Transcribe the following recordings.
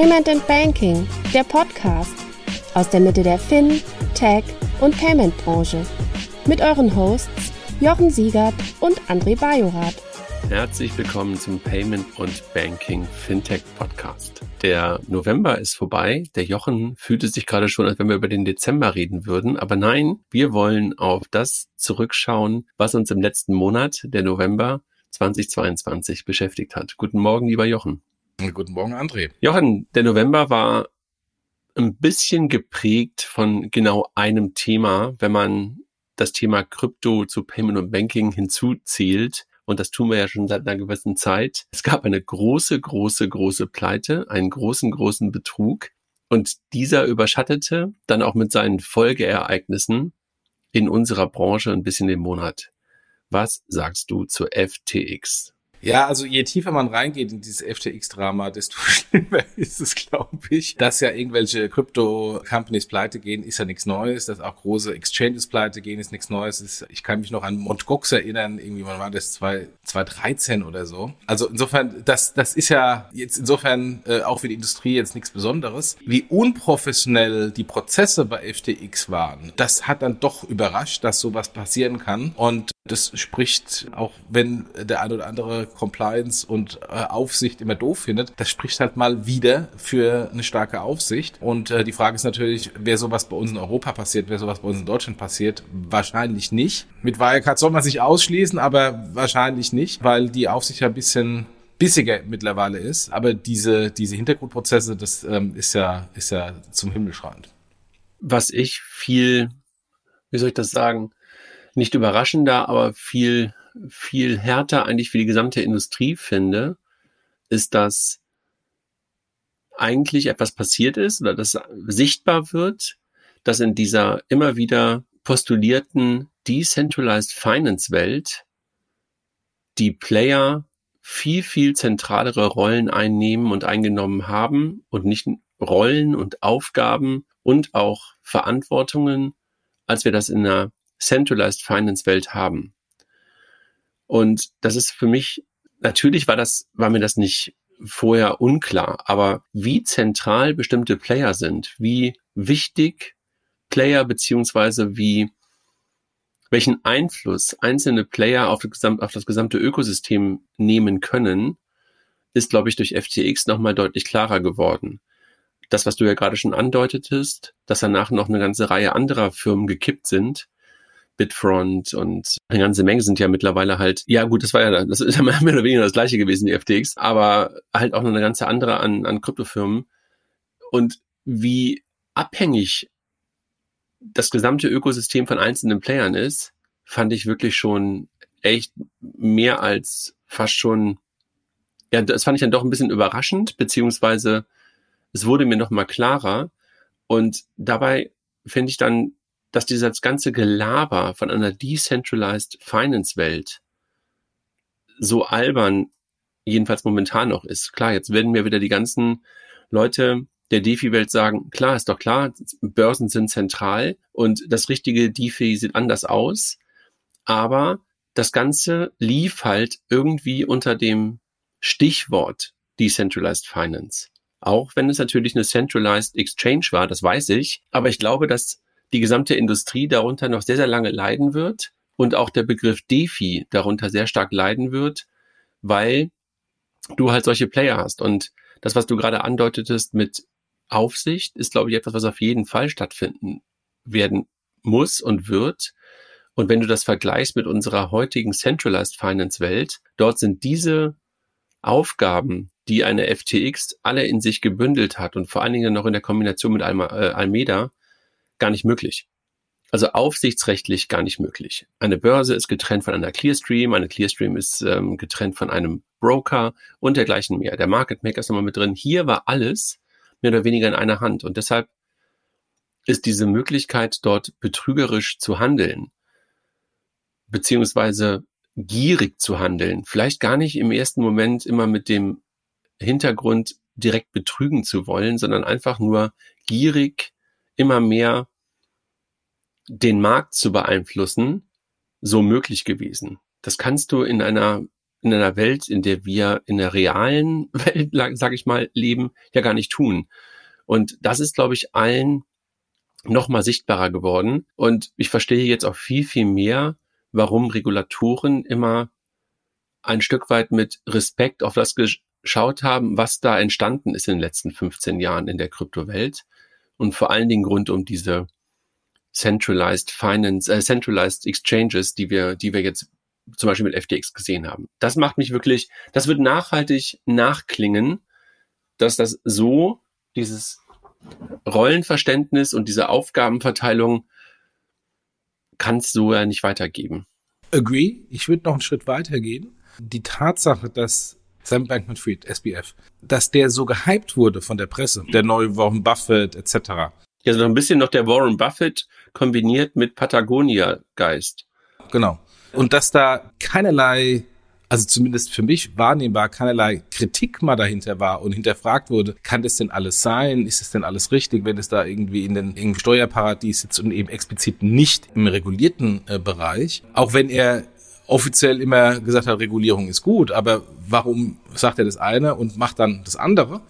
Payment and Banking, der Podcast aus der Mitte der Fin, Tech und Payment Branche. Mit euren Hosts Jochen Siegert und André Bajorath. Herzlich willkommen zum Payment und Banking Fintech Podcast. Der November ist vorbei. Der Jochen fühlte sich gerade schon, als wenn wir über den Dezember reden würden. Aber nein, wir wollen auf das zurückschauen, was uns im letzten Monat, der November 2022, beschäftigt hat. Guten Morgen, lieber Jochen. Guten Morgen, André. Jochen, der November war ein bisschen geprägt von genau einem Thema, wenn man das Thema Krypto zu Payment und Banking hinzuzählt und das tun wir ja schon seit einer gewissen Zeit. Es gab eine große, große, große Pleite, einen großen, großen Betrug. Und dieser überschattete dann auch mit seinen Folgeereignissen in unserer Branche ein bisschen den Monat. Was sagst du zur FTX? Ja, also je tiefer man reingeht in dieses FTX-Drama, desto schlimmer ist es, glaube ich. Dass ja irgendwelche Crypto-Companies pleite gehen, ist ja nichts Neues. Dass auch große Exchanges pleite gehen, ist nichts Neues. ich kann mich noch an Mt. Gox erinnern, irgendwie, wann war das, 2013 oder so. Also insofern, das, das ist ja jetzt insofern äh, auch für die Industrie jetzt nichts Besonderes. Wie unprofessionell die Prozesse bei FTX waren, das hat dann doch überrascht, dass sowas passieren kann. Und das spricht, auch wenn der ein oder andere Compliance und äh, Aufsicht immer doof findet, das spricht halt mal wieder für eine starke Aufsicht. Und äh, die Frage ist natürlich, wer sowas bei uns in Europa passiert, wer sowas bei uns in Deutschland passiert, wahrscheinlich nicht. Mit Wirecard soll man sich ausschließen, aber wahrscheinlich nicht, weil die Aufsicht ja ein bisschen bissiger mittlerweile ist. Aber diese, diese Hintergrundprozesse, das ähm, ist ja, ist ja zum Himmel schreiend. Was ich viel, wie soll ich das sagen, nicht überraschender, aber viel, viel härter eigentlich für die gesamte Industrie finde, ist, dass eigentlich etwas passiert ist oder dass sichtbar wird, dass in dieser immer wieder postulierten Decentralized Finance Welt die Player viel, viel zentralere Rollen einnehmen und eingenommen haben und nicht Rollen und Aufgaben und auch Verantwortungen, als wir das in der Centralized Finance Welt haben. Und das ist für mich, natürlich war das, war mir das nicht vorher unklar, aber wie zentral bestimmte Player sind, wie wichtig Player beziehungsweise wie welchen Einfluss einzelne Player auf das, gesamte, auf das gesamte Ökosystem nehmen können, ist, glaube ich, durch FTX nochmal deutlich klarer geworden. Das, was du ja gerade schon andeutetest, dass danach noch eine ganze Reihe anderer Firmen gekippt sind, Bitfront und eine ganze Menge sind ja mittlerweile halt, ja gut, das war ja, das ist ja mehr oder weniger das gleiche gewesen, die FTX, aber halt auch noch eine ganze andere an, an Kryptofirmen. Und wie abhängig das gesamte Ökosystem von einzelnen Playern ist, fand ich wirklich schon echt mehr als fast schon, ja, das fand ich dann doch ein bisschen überraschend, beziehungsweise es wurde mir noch mal klarer. Und dabei finde ich dann dass dieses ganze Gelaber von einer decentralized Finance Welt so albern jedenfalls momentan noch ist. Klar, jetzt werden mir wieder die ganzen Leute der DeFi-Welt sagen, klar, ist doch klar, Börsen sind zentral und das richtige DeFi sieht anders aus, aber das Ganze lief halt irgendwie unter dem Stichwort Decentralized Finance. Auch wenn es natürlich eine Centralized Exchange war, das weiß ich, aber ich glaube, dass die gesamte Industrie darunter noch sehr, sehr lange leiden wird und auch der Begriff DeFi darunter sehr stark leiden wird, weil du halt solche Player hast. Und das, was du gerade andeutetest mit Aufsicht, ist, glaube ich, etwas, was auf jeden Fall stattfinden werden muss und wird. Und wenn du das vergleichst mit unserer heutigen Centralized Finance Welt, dort sind diese Aufgaben, die eine FTX alle in sich gebündelt hat und vor allen Dingen noch in der Kombination mit Alma, äh, Almeda, gar nicht möglich. Also aufsichtsrechtlich gar nicht möglich. Eine Börse ist getrennt von einer Clearstream, eine Clearstream ist ähm, getrennt von einem Broker und dergleichen mehr. Der Market Maker ist nochmal mit drin. Hier war alles mehr oder weniger in einer Hand und deshalb ist diese Möglichkeit, dort betrügerisch zu handeln, beziehungsweise gierig zu handeln, vielleicht gar nicht im ersten Moment immer mit dem Hintergrund direkt betrügen zu wollen, sondern einfach nur gierig immer mehr den Markt zu beeinflussen, so möglich gewesen. Das kannst du in einer in einer Welt, in der wir in der realen Welt, sage ich mal, leben, ja gar nicht tun. Und das ist, glaube ich, allen noch mal sichtbarer geworden. Und ich verstehe jetzt auch viel, viel mehr, warum Regulatoren immer ein Stück weit mit Respekt auf das geschaut haben, was da entstanden ist in den letzten 15 Jahren in der Kryptowelt und vor allen Dingen rund um diese centralized finance, äh, centralized exchanges, die wir, die wir jetzt zum Beispiel mit FTX gesehen haben. Das macht mich wirklich, das wird nachhaltig nachklingen, dass das so dieses Rollenverständnis und diese Aufgabenverteilung kann es so ja nicht weitergeben. Agree. Ich würde noch einen Schritt weitergehen. Die Tatsache, dass Sam Bankman-Fried, SBF, dass der so gehypt wurde von der Presse, der neue Warren Buffett etc. Ja, so ein bisschen noch der Warren Buffett kombiniert mit Patagonia-Geist. Genau. Und dass da keinerlei also zumindest für mich wahrnehmbar keinerlei Kritik mal dahinter war und hinterfragt wurde, kann das denn alles sein? Ist es denn alles richtig, wenn es da irgendwie in den irgendwie Steuerparadies sitzt und eben explizit nicht im regulierten äh, Bereich? Auch wenn er offiziell immer gesagt hat, Regulierung ist gut, aber warum sagt er das eine und macht dann das andere?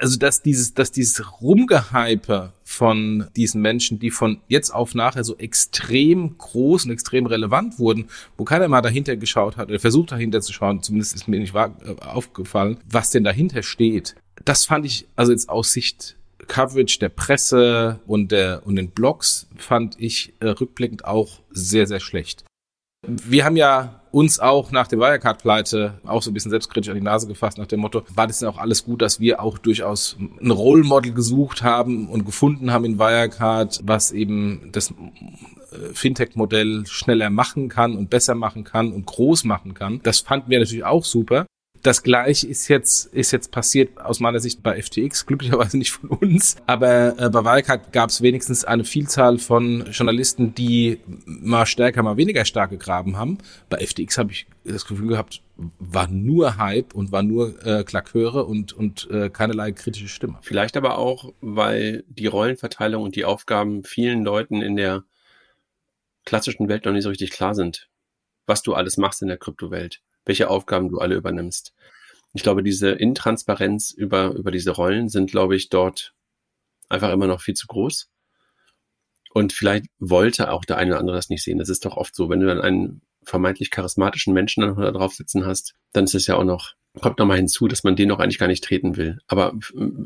also dass dieses, dass dieses Rumgehype von diesen Menschen, die von jetzt auf nachher so extrem groß und extrem relevant wurden, wo keiner mal dahinter geschaut hat oder versucht dahinter zu schauen, zumindest ist mir nicht äh, aufgefallen, was denn dahinter steht. Das fand ich also jetzt aus Sicht Coverage der Presse und der und den Blogs fand ich äh, rückblickend auch sehr sehr schlecht. Wir haben ja uns auch nach der Wirecard-Pleite auch so ein bisschen selbstkritisch an die Nase gefasst nach dem Motto, war das denn auch alles gut, dass wir auch durchaus ein Role Model gesucht haben und gefunden haben in Wirecard, was eben das äh, Fintech-Modell schneller machen kann und besser machen kann und groß machen kann. Das fanden wir natürlich auch super. Das gleiche ist jetzt, ist jetzt passiert aus meiner Sicht bei FTX, glücklicherweise nicht von uns. Aber äh, bei Wirecard gab es wenigstens eine Vielzahl von Journalisten, die mal stärker, mal weniger stark gegraben haben. Bei FTX habe ich das Gefühl gehabt, war nur Hype und war nur äh, Klaköre und, und äh, keinerlei kritische Stimme. Vielleicht aber auch, weil die Rollenverteilung und die Aufgaben vielen Leuten in der klassischen Welt noch nicht so richtig klar sind, was du alles machst in der Kryptowelt welche Aufgaben du alle übernimmst. Ich glaube, diese Intransparenz über, über diese Rollen sind, glaube ich, dort einfach immer noch viel zu groß. Und vielleicht wollte auch der eine oder andere das nicht sehen. Das ist doch oft so, wenn du dann einen vermeintlich charismatischen Menschen dann da drauf sitzen hast, dann ist es ja auch noch, kommt noch mal hinzu, dass man den auch eigentlich gar nicht treten will. Aber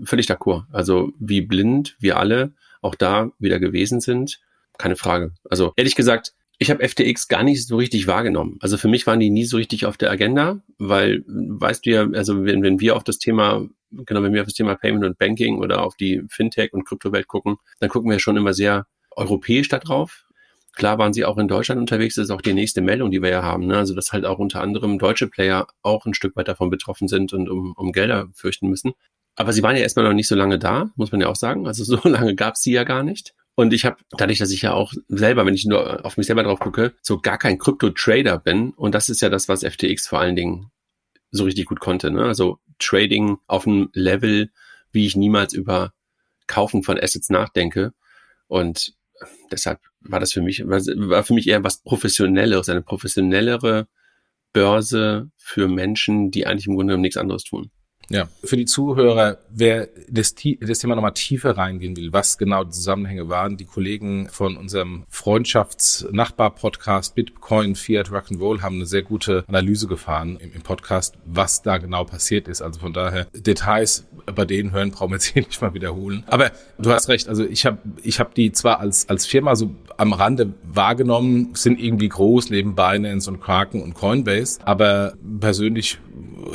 völlig d'accord. Also wie blind wir alle auch da wieder gewesen sind, keine Frage. Also ehrlich gesagt, ich habe FTX gar nicht so richtig wahrgenommen. Also für mich waren die nie so richtig auf der Agenda, weil, weißt du ja, also wenn, wenn wir auf das Thema, genau, wenn wir auf das Thema Payment und Banking oder auf die Fintech und Kryptowelt gucken, dann gucken wir schon immer sehr europäisch da drauf. Klar waren sie auch in Deutschland unterwegs, das ist auch die nächste Meldung, die wir ja haben. Ne? Also dass halt auch unter anderem deutsche Player auch ein Stück weit davon betroffen sind und um, um Gelder fürchten müssen. Aber sie waren ja erstmal noch nicht so lange da, muss man ja auch sagen. Also so lange gab es sie ja gar nicht. Und ich habe, dadurch, dass ich ja auch selber, wenn ich nur auf mich selber drauf gucke, so gar kein Krypto-Trader bin. Und das ist ja das, was FTX vor allen Dingen so richtig gut konnte. Ne? Also Trading auf einem Level, wie ich niemals über Kaufen von Assets nachdenke. Und deshalb war das für mich, war für mich eher was Professionelleres, eine professionellere Börse für Menschen, die eigentlich im Grunde genommen nichts anderes tun. Ja, für die Zuhörer, wer das, das Thema nochmal tiefer reingehen will, was genau die Zusammenhänge waren, die Kollegen von unserem Freundschafts-Nachbar-Podcast Bitcoin, Fiat, Rock'n'Roll haben eine sehr gute Analyse gefahren im, im, Podcast, was da genau passiert ist. Also von daher Details bei denen hören brauchen wir jetzt hier nicht mal wiederholen. Aber du hast recht, also ich habe ich hab die zwar als, als Firma so am Rande wahrgenommen, sind irgendwie groß neben Binance und Kraken und Coinbase, aber persönlich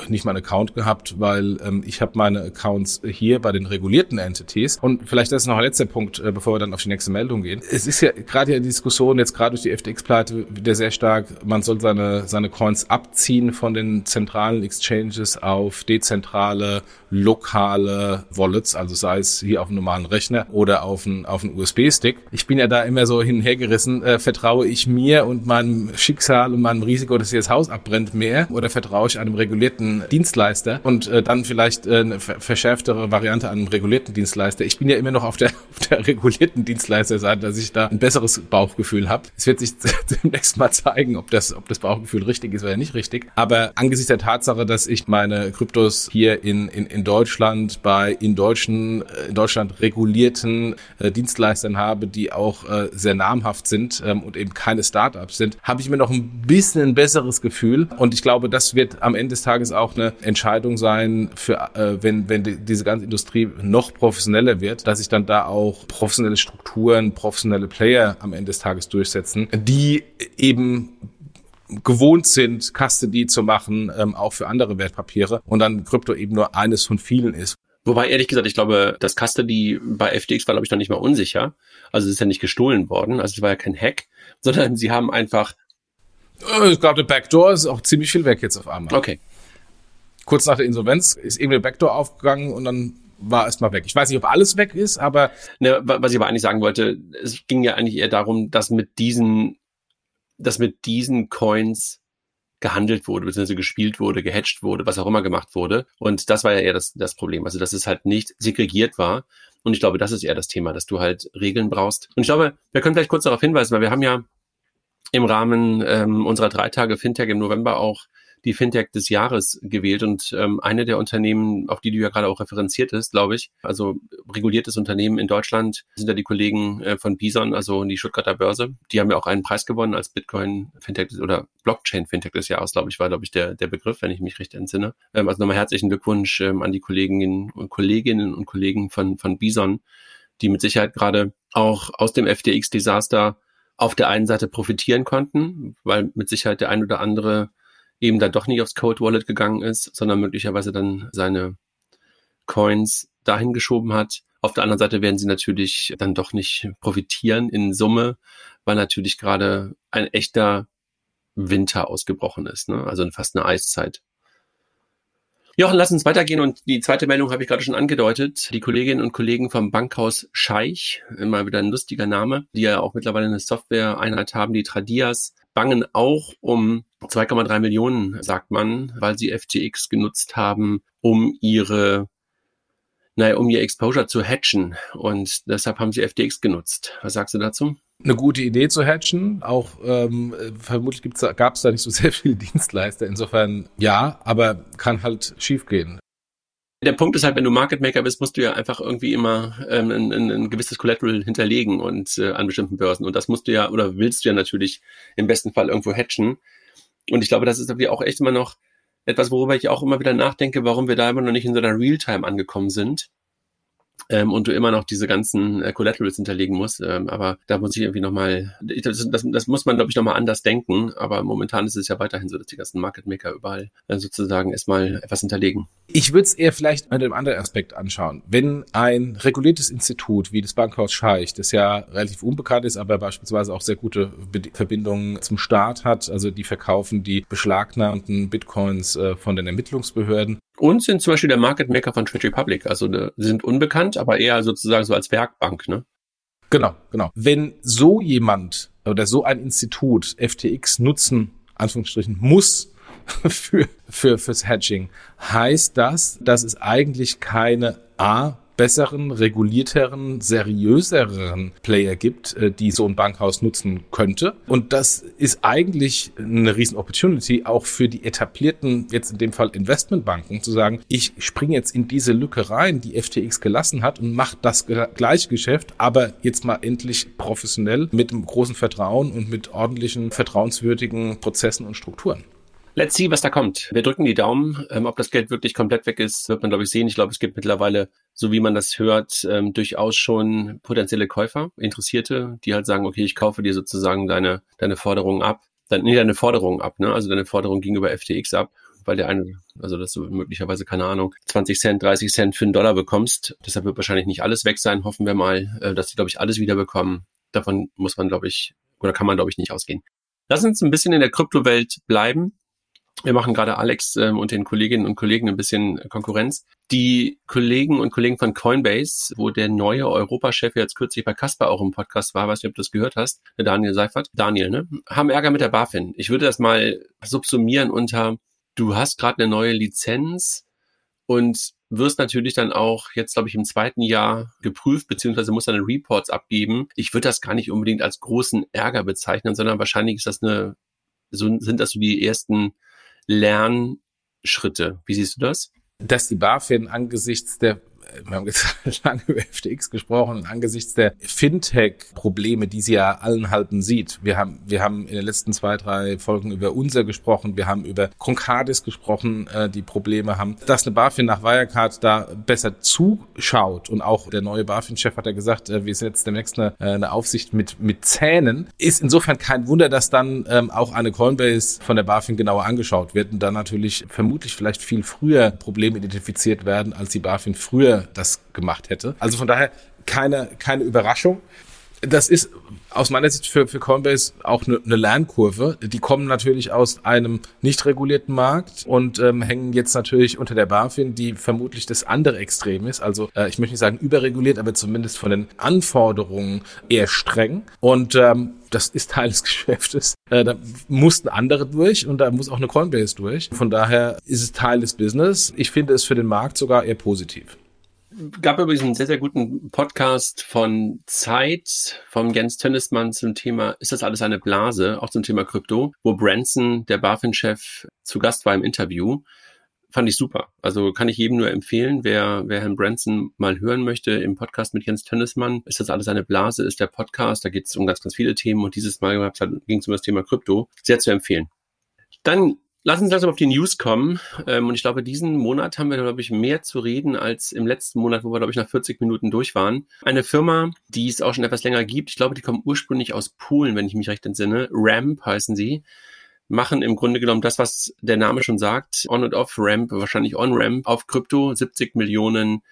nicht mal einen Account gehabt, weil ähm, ich habe meine Accounts hier bei den regulierten Entities. Und vielleicht das ist noch ein letzter Punkt, äh, bevor wir dann auf die nächste Meldung gehen. Es ist ja gerade ja die Diskussion jetzt gerade durch die FTX-Pleite wieder sehr stark, man soll seine, seine Coins abziehen von den zentralen Exchanges auf dezentrale, lokale Wallets, also sei es hier auf einem normalen Rechner oder auf einen, auf einen USB-Stick. Ich bin ja da immer so hin und her gerissen, äh, vertraue ich mir und meinem Schicksal und meinem Risiko, dass hier das Haus abbrennt, mehr oder vertraue ich einem regulierten regulierten Dienstleister und äh, dann vielleicht äh, eine verschärftere Variante an einem regulierten Dienstleister. Ich bin ja immer noch auf der, auf der regulierten Dienstleisterseite, dass ich da ein besseres Bauchgefühl habe. Es wird sich demnächst mal zeigen, ob das, ob das Bauchgefühl richtig ist oder nicht richtig. Aber angesichts der Tatsache, dass ich meine Kryptos hier in, in, in Deutschland bei in deutschen, äh, in Deutschland regulierten äh, Dienstleistern habe, die auch äh, sehr namhaft sind ähm, und eben keine Startups sind, habe ich mir noch ein bisschen ein besseres Gefühl. Und ich glaube, das wird am Ende des Tages auch eine Entscheidung sein, für, äh, wenn, wenn die, diese ganze Industrie noch professioneller wird, dass sich dann da auch professionelle Strukturen, professionelle Player am Ende des Tages durchsetzen, die eben gewohnt sind, Custody zu machen, ähm, auch für andere Wertpapiere und dann Krypto eben nur eines von vielen ist. Wobei, ehrlich gesagt, ich glaube, das Custody bei FTX war, glaube ich, noch nicht mal unsicher. Also es ist ja nicht gestohlen worden. Also es war ja kein Hack, sondern sie haben einfach. Äh, es gab eine Backdoor, ist auch ziemlich viel weg jetzt auf einmal. Okay. Kurz nach der Insolvenz ist irgendwie eine Backdoor aufgegangen und dann war erstmal weg. Ich weiß nicht, ob alles weg ist, aber. Ne, was ich aber eigentlich sagen wollte, es ging ja eigentlich eher darum, dass mit diesen, dass mit diesen Coins gehandelt wurde, beziehungsweise gespielt wurde, gehatcht wurde, was auch immer gemacht wurde. Und das war ja eher das, das Problem. Also, dass es halt nicht segregiert war. Und ich glaube, das ist eher das Thema, dass du halt Regeln brauchst. Und ich glaube, wir können vielleicht kurz darauf hinweisen, weil wir haben ja im Rahmen ähm, unserer drei Tage Fintech im November auch die Fintech des Jahres gewählt und ähm, eine der Unternehmen, auf die du ja gerade auch referenziert ist, glaube ich, also reguliertes Unternehmen in Deutschland, sind ja die Kollegen äh, von Bison, also die Stuttgarter Börse. Die haben ja auch einen Preis gewonnen als Bitcoin Fintech oder Blockchain Fintech des Jahres, glaube ich, war, glaube ich, der, der Begriff, wenn ich mich recht entsinne. Ähm, also nochmal herzlichen Glückwunsch ähm, an die Kolleginnen und Kolleginnen und Kollegen von, von Bison, die mit Sicherheit gerade auch aus dem FTX-Desaster auf der einen Seite profitieren konnten, weil mit Sicherheit der ein oder andere eben dann doch nicht aufs Code Wallet gegangen ist, sondern möglicherweise dann seine Coins dahin geschoben hat. Auf der anderen Seite werden sie natürlich dann doch nicht profitieren in Summe, weil natürlich gerade ein echter Winter ausgebrochen ist, ne? also fast eine Eiszeit. Jochen, lass uns weitergehen und die zweite Meldung habe ich gerade schon angedeutet. Die Kolleginnen und Kollegen vom Bankhaus Scheich, immer wieder ein lustiger Name, die ja auch mittlerweile eine Software-Einheit haben, die Tradias, bangen auch um 2,3 Millionen, sagt man, weil sie FTX genutzt haben, um ihre naja, um ihr Exposure zu hatchen. Und deshalb haben sie FTX genutzt. Was sagst du dazu? Eine gute Idee zu hatchen. Auch ähm, vermutlich gab es da nicht so sehr viele Dienstleister. Insofern ja, aber kann halt schiefgehen. Der Punkt ist halt, wenn du Market Maker bist, musst du ja einfach irgendwie immer ähm, ein, ein, ein gewisses Collateral hinterlegen und äh, an bestimmten Börsen. Und das musst du ja oder willst du ja natürlich im besten Fall irgendwo hatchen. Und ich glaube, das ist irgendwie auch echt immer noch etwas, worüber ich auch immer wieder nachdenke, warum wir da immer noch nicht in so einer Realtime angekommen sind ähm, und du immer noch diese ganzen äh, Collaterals hinterlegen musst. Ähm, aber da muss ich irgendwie nochmal, das, das, das muss man, glaube ich, nochmal anders denken. Aber momentan ist es ja weiterhin so, dass die ganzen Market Maker überall äh, sozusagen erstmal etwas hinterlegen. Ich würde es eher vielleicht mit einem anderen Aspekt anschauen. Wenn ein reguliertes Institut wie das Bankhaus Scheich, das ja relativ unbekannt ist, aber beispielsweise auch sehr gute Verbindungen zum Staat hat, also die verkaufen die beschlagnahmten Bitcoins äh, von den Ermittlungsbehörden, und sind zum Beispiel der Market Maker von Trade Republic. Also ne, sind unbekannt, aber eher sozusagen so als Werkbank, ne? Genau, genau. Wenn so jemand oder so ein Institut FTX nutzen, Anführungsstrichen, muss für, für, fürs Hedging, heißt das, dass es eigentlich keine A, besseren, regulierteren, seriöseren Player gibt, äh, die so ein Bankhaus nutzen könnte. Und das ist eigentlich eine riesen Opportunity auch für die etablierten, jetzt in dem Fall Investmentbanken, zu sagen, ich springe jetzt in diese Lücke rein, die FTX gelassen hat und mache das gleiche Geschäft, aber jetzt mal endlich professionell mit einem großen Vertrauen und mit ordentlichen, vertrauenswürdigen Prozessen und Strukturen. Let's see, was da kommt. Wir drücken die Daumen. Ähm, ob das Geld wirklich komplett weg ist, wird man, glaube ich, sehen. Ich glaube, es gibt mittlerweile, so wie man das hört, ähm, durchaus schon potenzielle Käufer, Interessierte, die halt sagen, okay, ich kaufe dir sozusagen deine, deine Forderung ab. Dann, nee, deine Forderung ab, ne? Also deine Forderung gegenüber FTX ab, weil der eine, also dass du möglicherweise, keine Ahnung, 20 Cent, 30 Cent für einen Dollar bekommst. Deshalb wird wahrscheinlich nicht alles weg sein. Hoffen wir mal, äh, dass die, glaube ich, alles wieder bekommen. Davon muss man, glaube ich, oder kann man, glaube ich, nicht ausgehen. Lass uns ein bisschen in der Kryptowelt bleiben wir machen gerade Alex ähm, und den Kolleginnen und Kollegen ein bisschen Konkurrenz. Die Kollegen und Kollegen von Coinbase, wo der neue Europachef jetzt kürzlich bei Casper auch im Podcast war, weiß nicht, ob du das gehört hast, der Daniel Seifert, Daniel, ne, haben Ärger mit der BaFin. Ich würde das mal subsumieren unter du hast gerade eine neue Lizenz und wirst natürlich dann auch jetzt, glaube ich, im zweiten Jahr geprüft, beziehungsweise muss dann Reports abgeben. Ich würde das gar nicht unbedingt als großen Ärger bezeichnen, sondern wahrscheinlich ist das eine, so sind das so die ersten Lernschritte. Wie siehst du das? Dass die BaFin angesichts der wir haben jetzt lange über FTX gesprochen und angesichts der Fintech-Probleme, die sie ja allen halben sieht. Wir haben, wir haben in den letzten zwei, drei Folgen über unser gesprochen, wir haben über Concardis gesprochen, äh, die Probleme haben. Dass eine BaFin nach Wirecard da besser zuschaut und auch der neue BaFin-Chef hat ja gesagt, äh, wir setzen demnächst eine, äh, eine Aufsicht mit, mit Zähnen, ist insofern kein Wunder, dass dann ähm, auch eine Coinbase von der BaFin genauer angeschaut wird und dann natürlich vermutlich vielleicht viel früher Probleme identifiziert werden, als die BaFin früher das gemacht hätte. Also von daher keine, keine Überraschung. Das ist aus meiner Sicht für, für Coinbase auch eine, eine Lernkurve. Die kommen natürlich aus einem nicht regulierten Markt und ähm, hängen jetzt natürlich unter der BaFin, die vermutlich das andere Extrem ist. Also äh, ich möchte nicht sagen überreguliert, aber zumindest von den Anforderungen eher streng. Und ähm, das ist Teil des Geschäftes. Äh, da mussten andere durch und da muss auch eine Coinbase durch. Von daher ist es Teil des Business. Ich finde es für den Markt sogar eher positiv gab übrigens einen sehr, sehr guten Podcast von Zeit vom Jens Tönnesmann zum Thema, ist das alles eine Blase? Auch zum Thema Krypto, wo Branson, der BaFin-Chef, zu Gast war im Interview. Fand ich super. Also kann ich jedem nur empfehlen, wer, wer Herrn Branson mal hören möchte im Podcast mit Jens Tönnesmann. Ist das alles eine Blase? Ist der Podcast? Da geht es um ganz, ganz viele Themen und dieses Mal ging es um das Thema Krypto. Sehr zu empfehlen. Dann Lass uns langsam auf die News kommen. Ähm, und ich glaube, diesen Monat haben wir, glaube ich, mehr zu reden als im letzten Monat, wo wir, glaube ich, nach 40 Minuten durch waren. Eine Firma, die es auch schon etwas länger gibt. Ich glaube, die kommen ursprünglich aus Polen, wenn ich mich recht entsinne. Ramp heißen sie. Machen im Grunde genommen das, was der Name schon sagt. On- und Off-Ramp, wahrscheinlich On-Ramp auf Krypto. 70 Millionen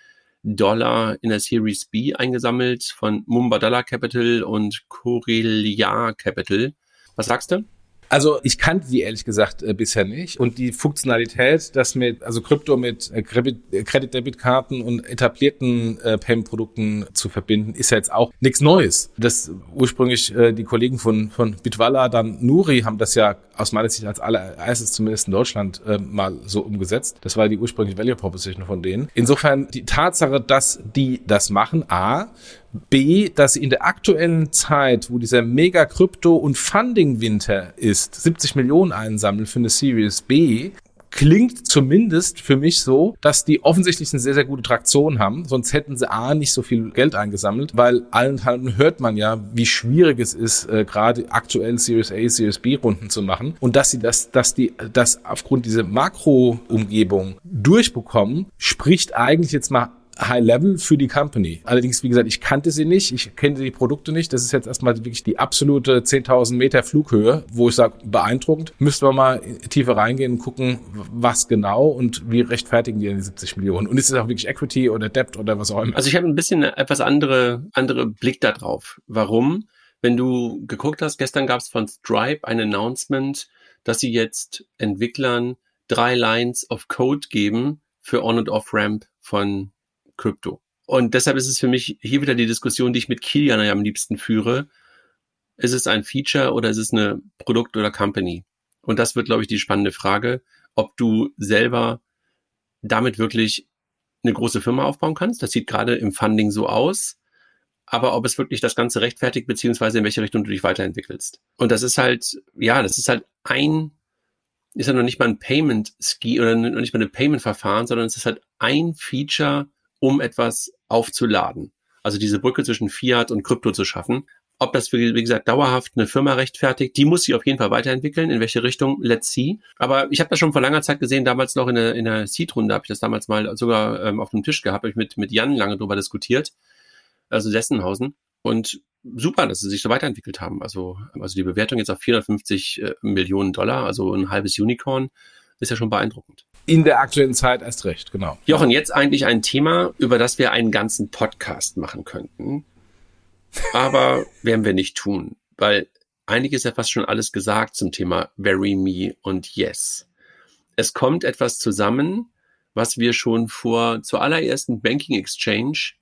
Dollar in der Series B eingesammelt von Mumbadala Capital und Corelia Capital. Was sagst du? Also ich kannte die ehrlich gesagt äh, bisher nicht. Und die Funktionalität, dass mit, also Krypto mit äh, Credit-Debit-Karten und etablierten äh, Payment-Produkten zu verbinden, ist ja jetzt auch nichts Neues. Das ursprünglich äh, die Kollegen von, von Bitwala, dann Nuri, haben das ja aus meiner Sicht als allererstes zumindest in Deutschland äh, mal so umgesetzt. Das war die ursprüngliche Value Proposition von denen. Insofern die Tatsache, dass die das machen, A, B, dass sie in der aktuellen Zeit, wo dieser mega Krypto- und Funding-Winter ist, 70 Millionen einsammeln für eine Series B, klingt zumindest für mich so, dass die offensichtlich eine sehr, sehr gute Traktion haben. Sonst hätten sie A nicht so viel Geld eingesammelt, weil allenthalben hört man ja, wie schwierig es ist, äh, gerade aktuell Series A, Series B Runden zu machen. Und dass sie das, dass die das aufgrund dieser Makro-Umgebung durchbekommen, spricht eigentlich jetzt mal High Level für die Company. Allerdings, wie gesagt, ich kannte sie nicht, ich kenne die Produkte nicht. Das ist jetzt erstmal wirklich die absolute 10.000 Meter Flughöhe, wo ich sage, beeindruckend. Müssten wir mal tiefer reingehen und gucken, was genau und wie rechtfertigen die denn die 70 Millionen. Und ist es auch wirklich Equity oder Debt oder was auch immer? Also ich habe ein bisschen etwas andere, andere Blick da drauf. Warum? Wenn du geguckt hast, gestern gab es von Stripe ein Announcement, dass sie jetzt Entwicklern drei Lines of Code geben für On- und Off-Ramp von Krypto. Und deshalb ist es für mich hier wieder die Diskussion, die ich mit Kilian am liebsten führe. Ist es ein Feature oder ist es eine Produkt oder Company? Und das wird, glaube ich, die spannende Frage, ob du selber damit wirklich eine große Firma aufbauen kannst. Das sieht gerade im Funding so aus. Aber ob es wirklich das Ganze rechtfertigt, beziehungsweise in welche Richtung du dich weiterentwickelst. Und das ist halt, ja, das ist halt ein, ist ja noch nicht mal ein Payment Ski oder noch nicht mal ein Payment Verfahren, sondern es ist halt ein Feature um etwas aufzuladen. Also diese Brücke zwischen Fiat und Krypto zu schaffen. Ob das, wie gesagt, dauerhaft eine Firma rechtfertigt, die muss sie auf jeden Fall weiterentwickeln. In welche Richtung? Let's see. Aber ich habe das schon vor langer Zeit gesehen, damals noch in der, in der Seed-Runde habe ich das damals mal sogar ähm, auf dem Tisch gehabt, habe ich mit, mit Jan lange drüber diskutiert, also Sessenhausen. Und super, dass sie sich so weiterentwickelt haben. Also, also die Bewertung jetzt auf 450 äh, Millionen Dollar, also ein halbes Unicorn, ist ja schon beeindruckend. In der aktuellen Zeit erst recht, genau. Jochen, jetzt eigentlich ein Thema, über das wir einen ganzen Podcast machen könnten. Aber werden wir nicht tun, weil eigentlich ist ja fast schon alles gesagt zum Thema Very Me und Yes. Es kommt etwas zusammen, was wir schon vor zur allerersten Banking Exchange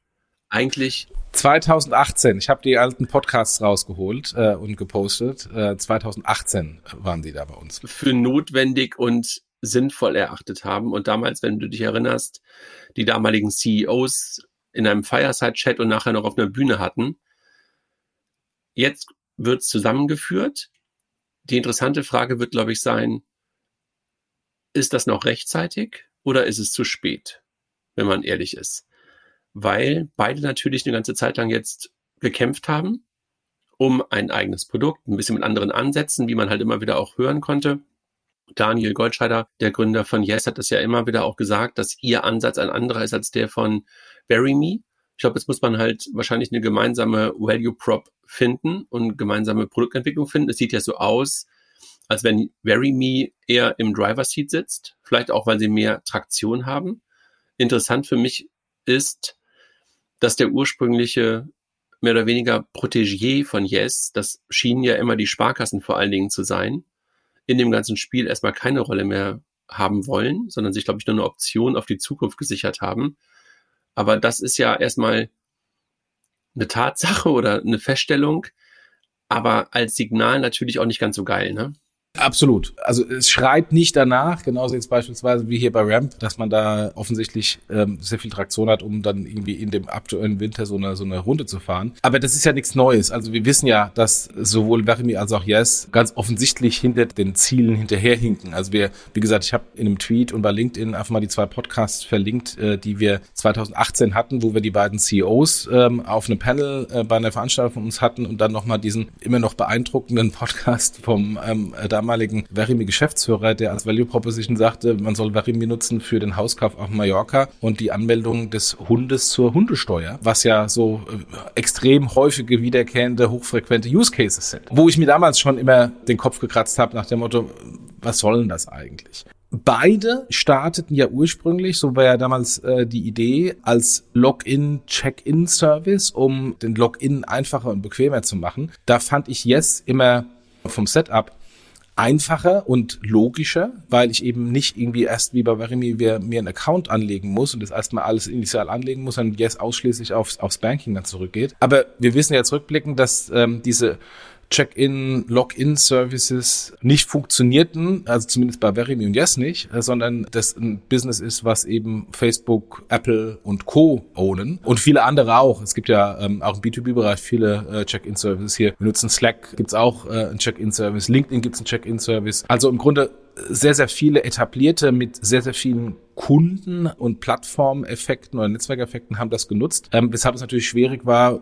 eigentlich 2018, ich habe die alten Podcasts rausgeholt äh, und gepostet. Äh, 2018 waren die da bei uns. Für notwendig und sinnvoll erachtet haben. Und damals, wenn du dich erinnerst, die damaligen CEOs in einem Fireside-Chat und nachher noch auf einer Bühne hatten. Jetzt wird zusammengeführt. Die interessante Frage wird, glaube ich, sein, ist das noch rechtzeitig oder ist es zu spät, wenn man ehrlich ist? Weil beide natürlich eine ganze Zeit lang jetzt gekämpft haben um ein eigenes Produkt, ein bisschen mit anderen Ansätzen, wie man halt immer wieder auch hören konnte. Daniel Goldscheider, der Gründer von Yes, hat das ja immer wieder auch gesagt, dass ihr Ansatz ein anderer ist als der von VeryMe. Ich glaube, jetzt muss man halt wahrscheinlich eine gemeinsame Value Prop finden und gemeinsame Produktentwicklung finden. Es sieht ja so aus, als wenn VeryMe eher im Driver Seat sitzt, vielleicht auch, weil sie mehr Traktion haben. Interessant für mich ist, dass der ursprüngliche mehr oder weniger Protégé von Yes, das schienen ja immer die Sparkassen vor allen Dingen zu sein, in dem ganzen Spiel erstmal keine Rolle mehr haben wollen, sondern sich, glaube ich, nur eine Option auf die Zukunft gesichert haben. Aber das ist ja erstmal eine Tatsache oder eine Feststellung, aber als Signal natürlich auch nicht ganz so geil, ne? Absolut. Also es schreit nicht danach, genauso jetzt beispielsweise wie hier bei Ramp, dass man da offensichtlich ähm, sehr viel Traktion hat, um dann irgendwie in dem aktuellen Winter so eine, so eine Runde zu fahren. Aber das ist ja nichts Neues. Also wir wissen ja, dass sowohl Verimi als auch Yes ganz offensichtlich hinter den Zielen hinterherhinken. Also wir, wie gesagt, ich habe in einem Tweet und bei LinkedIn einfach mal die zwei Podcasts verlinkt, äh, die wir 2018 hatten, wo wir die beiden CEOs ähm, auf einem Panel äh, bei einer Veranstaltung von uns hatten und dann nochmal diesen immer noch beeindruckenden Podcast vom ähm, damaligen Verimi-Geschäftsführer, der als Value Proposition sagte, man soll Verimi nutzen für den Hauskauf auf Mallorca und die Anmeldung des Hundes zur Hundesteuer, was ja so äh, extrem häufige, wiederkehrende, hochfrequente Use Cases sind. Wo ich mir damals schon immer den Kopf gekratzt habe nach dem Motto, was soll denn das eigentlich? Beide starteten ja ursprünglich, so war ja damals äh, die Idee, als Login-Check-In-Service, um den Login einfacher und bequemer zu machen. Da fand ich Yes immer vom Setup einfacher und logischer, weil ich eben nicht irgendwie erst wie bei Verimi mir, einen Account anlegen muss und das erstmal alles initial anlegen muss, sondern jetzt ausschließlich aufs, aufs Banking dann zurückgeht. Aber wir wissen ja zurückblicken, dass ähm, diese Check-in, Login-Services nicht funktionierten, also zumindest bei Verimi und Yes nicht, äh, sondern das ein Business ist, was eben Facebook, Apple und Co. ownen und viele andere auch. Es gibt ja ähm, auch im B2B-Bereich viele äh, Check-in-Services hier. Wir nutzen Slack, gibt's auch äh, einen Check-in-Service, LinkedIn gibt's einen Check-in-Service. Also im Grunde sehr, sehr viele etablierte mit sehr, sehr vielen Kunden und Plattformeffekten oder Netzwerkeffekten haben das genutzt, ähm, weshalb es natürlich schwierig war,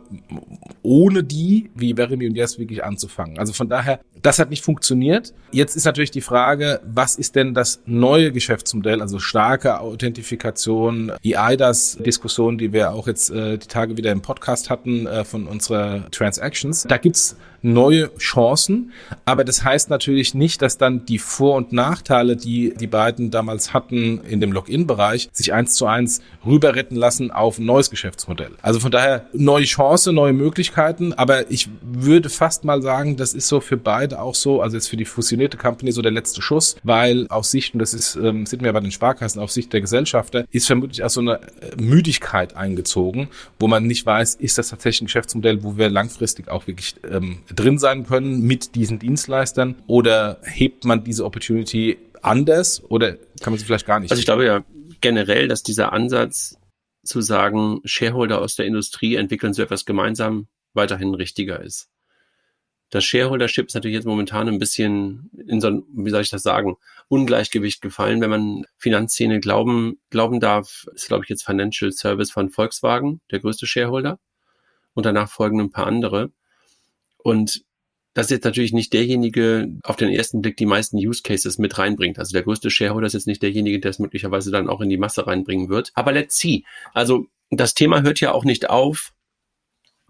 ohne die, wie Verimi und Yes, wirklich anzufangen. Also von daher, das hat nicht funktioniert. Jetzt ist natürlich die Frage, was ist denn das neue Geschäftsmodell, also starke Authentifikation, die IDAS-Diskussion, die wir auch jetzt äh, die Tage wieder im Podcast hatten äh, von unserer Transactions. Da gibt's neue Chancen, aber das heißt natürlich nicht, dass dann die Vor- und Nachteile, die die beiden damals hatten in dem Login-Bereich, sich eins zu eins rüber retten lassen auf ein neues Geschäftsmodell. Also von daher neue Chance, neue Möglichkeiten, aber ich würde fast mal sagen, das ist so für beide auch so, also jetzt für die fusionierte Company so der letzte Schuss, weil aus Sicht, und das ist, ähm, sieht man ja bei den Sparkassen, auf Sicht der Gesellschafter, ist vermutlich auch so eine äh, Müdigkeit eingezogen, wo man nicht weiß, ist das tatsächlich ein Geschäftsmodell, wo wir langfristig auch wirklich ähm, drin sein können mit diesen Dienstleistern oder hebt man diese Opportunity anders oder kann man sie vielleicht gar nicht? Also ich glaube ja generell, dass dieser Ansatz zu sagen, Shareholder aus der Industrie entwickeln so etwas gemeinsam weiterhin richtiger ist. Das Shareholdership ist natürlich jetzt momentan ein bisschen in so ein, wie soll ich das sagen, Ungleichgewicht gefallen, wenn man Finanzszene glauben, glauben darf, ist glaube ich jetzt Financial Service von Volkswagen, der größte Shareholder. Und danach folgen ein paar andere. Und das ist jetzt natürlich nicht derjenige auf den ersten Blick die meisten Use Cases mit reinbringt. Also der größte Shareholder ist jetzt nicht derjenige, der es möglicherweise dann auch in die Masse reinbringen wird. Aber let's see. Also das Thema hört ja auch nicht auf,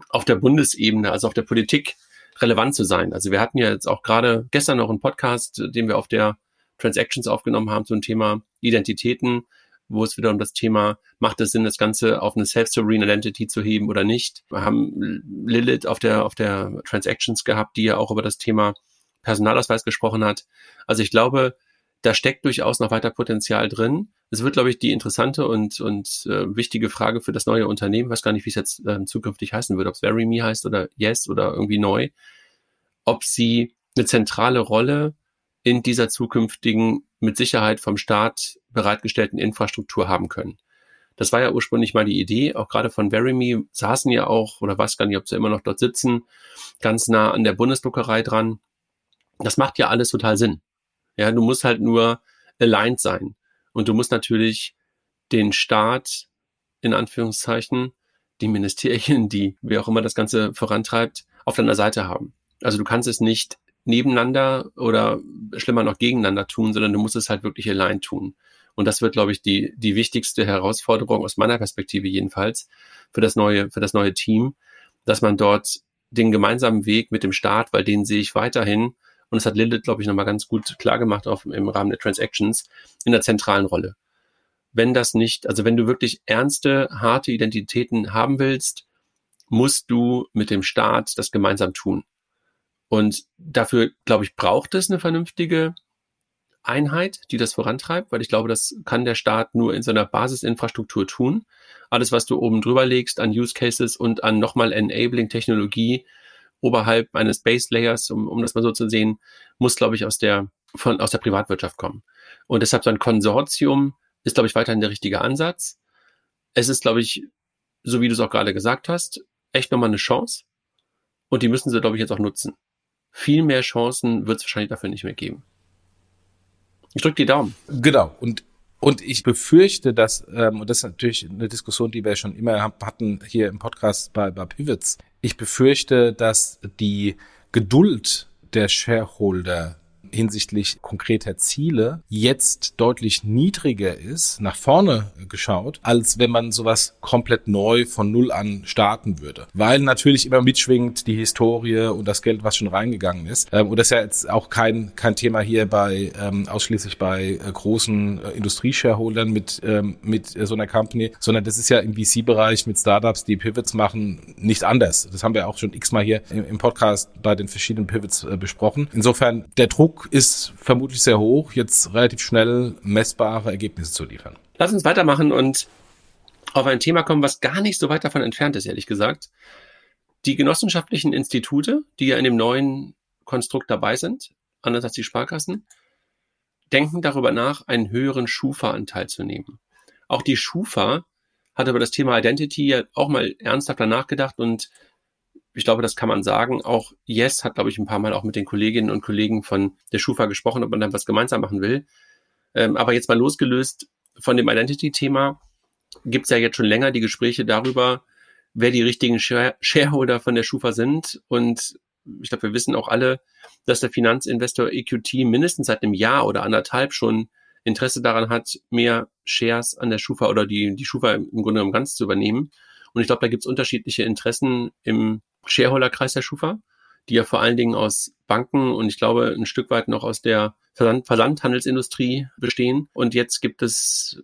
auf der Bundesebene, also auf der Politik relevant zu sein. Also wir hatten ja jetzt auch gerade gestern noch einen Podcast, den wir auf der Transactions aufgenommen haben zum Thema Identitäten wo es wieder um das Thema, macht es Sinn, das Ganze auf eine Self-Sovereign Identity zu heben oder nicht. Wir haben Lilith auf der, auf der Transactions gehabt, die ja auch über das Thema Personalausweis gesprochen hat. Also ich glaube, da steckt durchaus noch weiter Potenzial drin. Es wird, glaube ich, die interessante und, und äh, wichtige Frage für das neue Unternehmen, ich weiß gar nicht, wie es jetzt äh, zukünftig heißen wird, ob es Very Me heißt oder Yes oder irgendwie neu, ob sie eine zentrale Rolle in dieser zukünftigen, mit Sicherheit vom Staat bereitgestellten Infrastruktur haben können. Das war ja ursprünglich mal die Idee, auch gerade von Verimi saßen ja auch, oder weiß gar nicht, ob sie immer noch dort sitzen, ganz nah an der Bundesdruckerei dran. Das macht ja alles total Sinn. Ja, du musst halt nur aligned sein. Und du musst natürlich den Staat, in Anführungszeichen, die Ministerien, die, wer auch immer das Ganze vorantreibt, auf deiner Seite haben. Also du kannst es nicht nebeneinander oder schlimmer noch gegeneinander tun, sondern du musst es halt wirklich allein tun. Und das wird, glaube ich, die, die wichtigste Herausforderung aus meiner Perspektive jedenfalls für das neue, für das neue Team, dass man dort den gemeinsamen Weg mit dem Staat, weil den sehe ich weiterhin, und das hat Lilith, glaube ich, nochmal ganz gut klar gemacht auch im Rahmen der Transactions, in der zentralen Rolle. Wenn das nicht, also wenn du wirklich ernste, harte Identitäten haben willst, musst du mit dem Staat das gemeinsam tun. Und dafür, glaube ich, braucht es eine vernünftige Einheit, die das vorantreibt, weil ich glaube, das kann der Staat nur in seiner Basisinfrastruktur tun. Alles, was du oben drüber legst an Use Cases und an nochmal Enabling Technologie oberhalb eines Base Layers, um, um das mal so zu sehen, muss, glaube ich, aus der, von, aus der Privatwirtschaft kommen. Und deshalb so ein Konsortium ist, glaube ich, weiterhin der richtige Ansatz. Es ist, glaube ich, so wie du es auch gerade gesagt hast, echt nochmal eine Chance. Und die müssen sie, glaube ich, jetzt auch nutzen. Viel mehr Chancen wird es wahrscheinlich dafür nicht mehr geben. Ich drücke die Daumen. Genau. Und und ich befürchte, dass, ähm, und das ist natürlich eine Diskussion, die wir schon immer hatten hier im Podcast bei, bei Pivots, ich befürchte, dass die Geduld der Shareholder hinsichtlich konkreter Ziele jetzt deutlich niedriger ist, nach vorne geschaut, als wenn man sowas komplett neu von Null an starten würde. Weil natürlich immer mitschwingt die Historie und das Geld, was schon reingegangen ist. Ähm, und das ist ja jetzt auch kein, kein Thema hier bei, ähm, ausschließlich bei äh, großen äh, Industrieshareholdern mit, ähm, mit äh, so einer Company, sondern das ist ja im VC-Bereich mit Startups, die Pivots machen, nicht anders. Das haben wir auch schon x-mal hier im, Podcast bei den verschiedenen Pivots äh, besprochen. Insofern, der Druck ist vermutlich sehr hoch, jetzt relativ schnell messbare Ergebnisse zu liefern. Lass uns weitermachen und auf ein Thema kommen, was gar nicht so weit davon entfernt ist, ehrlich gesagt. Die genossenschaftlichen Institute, die ja in dem neuen Konstrukt dabei sind, anders als die Sparkassen, denken darüber nach, einen höheren Schufa-Anteil zu nehmen. Auch die Schufa hat über das Thema Identity ja auch mal ernsthafter nachgedacht und ich glaube, das kann man sagen. Auch Yes hat, glaube ich, ein paar Mal auch mit den Kolleginnen und Kollegen von der Schufa gesprochen, ob man dann was gemeinsam machen will. Ähm, aber jetzt mal losgelöst von dem Identity-Thema gibt es ja jetzt schon länger die Gespräche darüber, wer die richtigen Share Shareholder von der Schufa sind. Und ich glaube, wir wissen auch alle, dass der Finanzinvestor EQT mindestens seit einem Jahr oder anderthalb schon Interesse daran hat, mehr Shares an der Schufa oder die, die Schufa im Grunde genommen ganz zu übernehmen. Und ich glaube, da gibt es unterschiedliche Interessen im Shareholderkreis der Schufa, die ja vor allen Dingen aus Banken und ich glaube ein Stück weit noch aus der Versand Versandhandelsindustrie bestehen. Und jetzt gibt es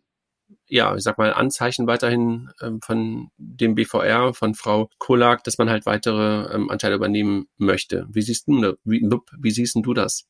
ja, ich sag mal, Anzeichen weiterhin ähm, von dem BVR, von Frau Kolak, dass man halt weitere ähm, Anteile übernehmen möchte. Wie siehst du, wie, wie siehst du das?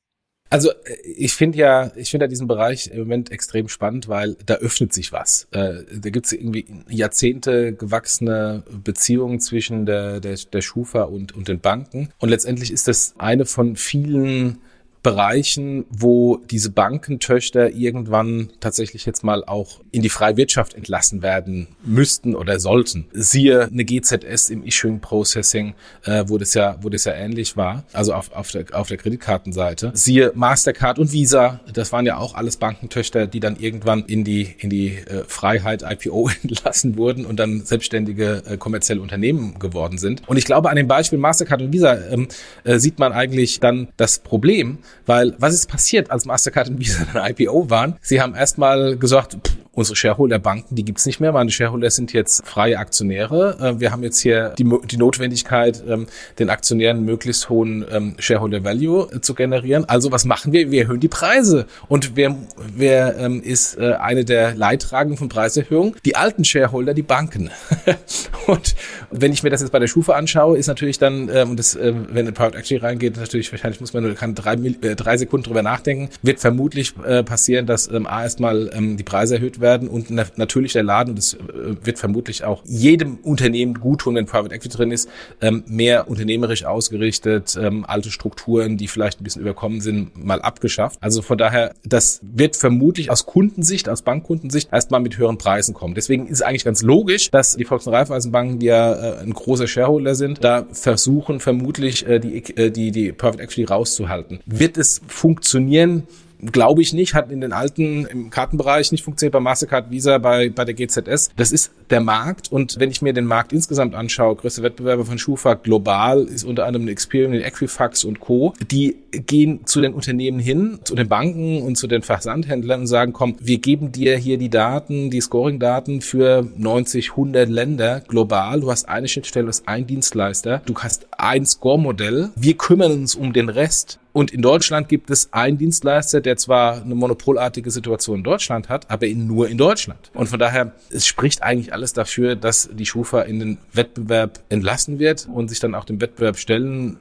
Also äh, ich finde ja, ich finde ja diesen Bereich im Moment extrem spannend, weil da öffnet sich was. Äh, da gibt es irgendwie Jahrzehnte gewachsene Beziehungen zwischen der, der, der Schufa und, und den Banken. Und letztendlich ist das eine von vielen Bereichen, wo diese Bankentöchter irgendwann tatsächlich jetzt mal auch in die freie Wirtschaft entlassen werden müssten oder sollten. Siehe eine GZS im Issuing Processing, äh, wo das ja, wo das ja ähnlich war, also auf, auf der, auf der Kreditkartenseite. Siehe Mastercard und Visa, das waren ja auch alles Bankentöchter, die dann irgendwann in die, in die äh, Freiheit IPO entlassen wurden und dann selbstständige äh, kommerzielle Unternehmen geworden sind. Und ich glaube, an dem Beispiel Mastercard und Visa ähm, äh, sieht man eigentlich dann das Problem, weil was ist passiert, als Mastercard und Visa ein IPO waren? Sie haben erstmal gesagt, pff, unsere Shareholder-Banken, die gibt's nicht mehr. Meine Shareholder sind jetzt freie Aktionäre. Äh, wir haben jetzt hier die, die Notwendigkeit, ähm, den Aktionären möglichst hohen ähm, Shareholder-Value äh, zu generieren. Also was machen wir? Wir erhöhen die Preise. Und wer, wer ähm, ist äh, eine der Leidtragenden von Preiserhöhungen? Die alten Shareholder, die Banken. und wenn ich mir das jetzt bei der Schufa anschaue, ist natürlich dann, und das, wenn eine Private Equity reingeht, natürlich wahrscheinlich muss man nur kann drei, drei Sekunden drüber nachdenken, wird vermutlich passieren, dass A erstmal die Preise erhöht werden werden und natürlich der Laden, und das äh, wird vermutlich auch jedem Unternehmen gut tun, wenn Private Equity drin ist, ähm, mehr unternehmerisch ausgerichtet, ähm, alte Strukturen, die vielleicht ein bisschen überkommen sind, mal abgeschafft. Also von daher, das wird vermutlich aus Kundensicht, aus Bankkundensicht erstmal mit höheren Preisen kommen. Deswegen ist es eigentlich ganz logisch, dass die Volks- und Raiffeisenbanken, die ja äh, ein großer Shareholder sind, da versuchen vermutlich die, die, die Private Equity rauszuhalten. Wird es funktionieren? Glaube ich nicht, hat in den alten im Kartenbereich nicht funktioniert, bei Mastercard, Visa, bei, bei der GZS. Das ist der Markt und wenn ich mir den Markt insgesamt anschaue, größte Wettbewerber von Schufa global ist unter anderem Experian, Equifax und Co. Die gehen zu den Unternehmen hin, zu den Banken und zu den Versandhändlern und sagen, komm, wir geben dir hier die Daten, die Scoring-Daten für 90, 100 Länder global. Du hast eine Schnittstelle, du hast einen Dienstleister, du hast ein Score-Modell. Wir kümmern uns um den Rest. Und in Deutschland gibt es einen Dienstleister, der zwar eine monopolartige Situation in Deutschland hat, aber nur in Deutschland. Und von daher, es spricht eigentlich alles dafür, dass die Schufa in den Wettbewerb entlassen wird und sich dann auch dem Wettbewerb stellen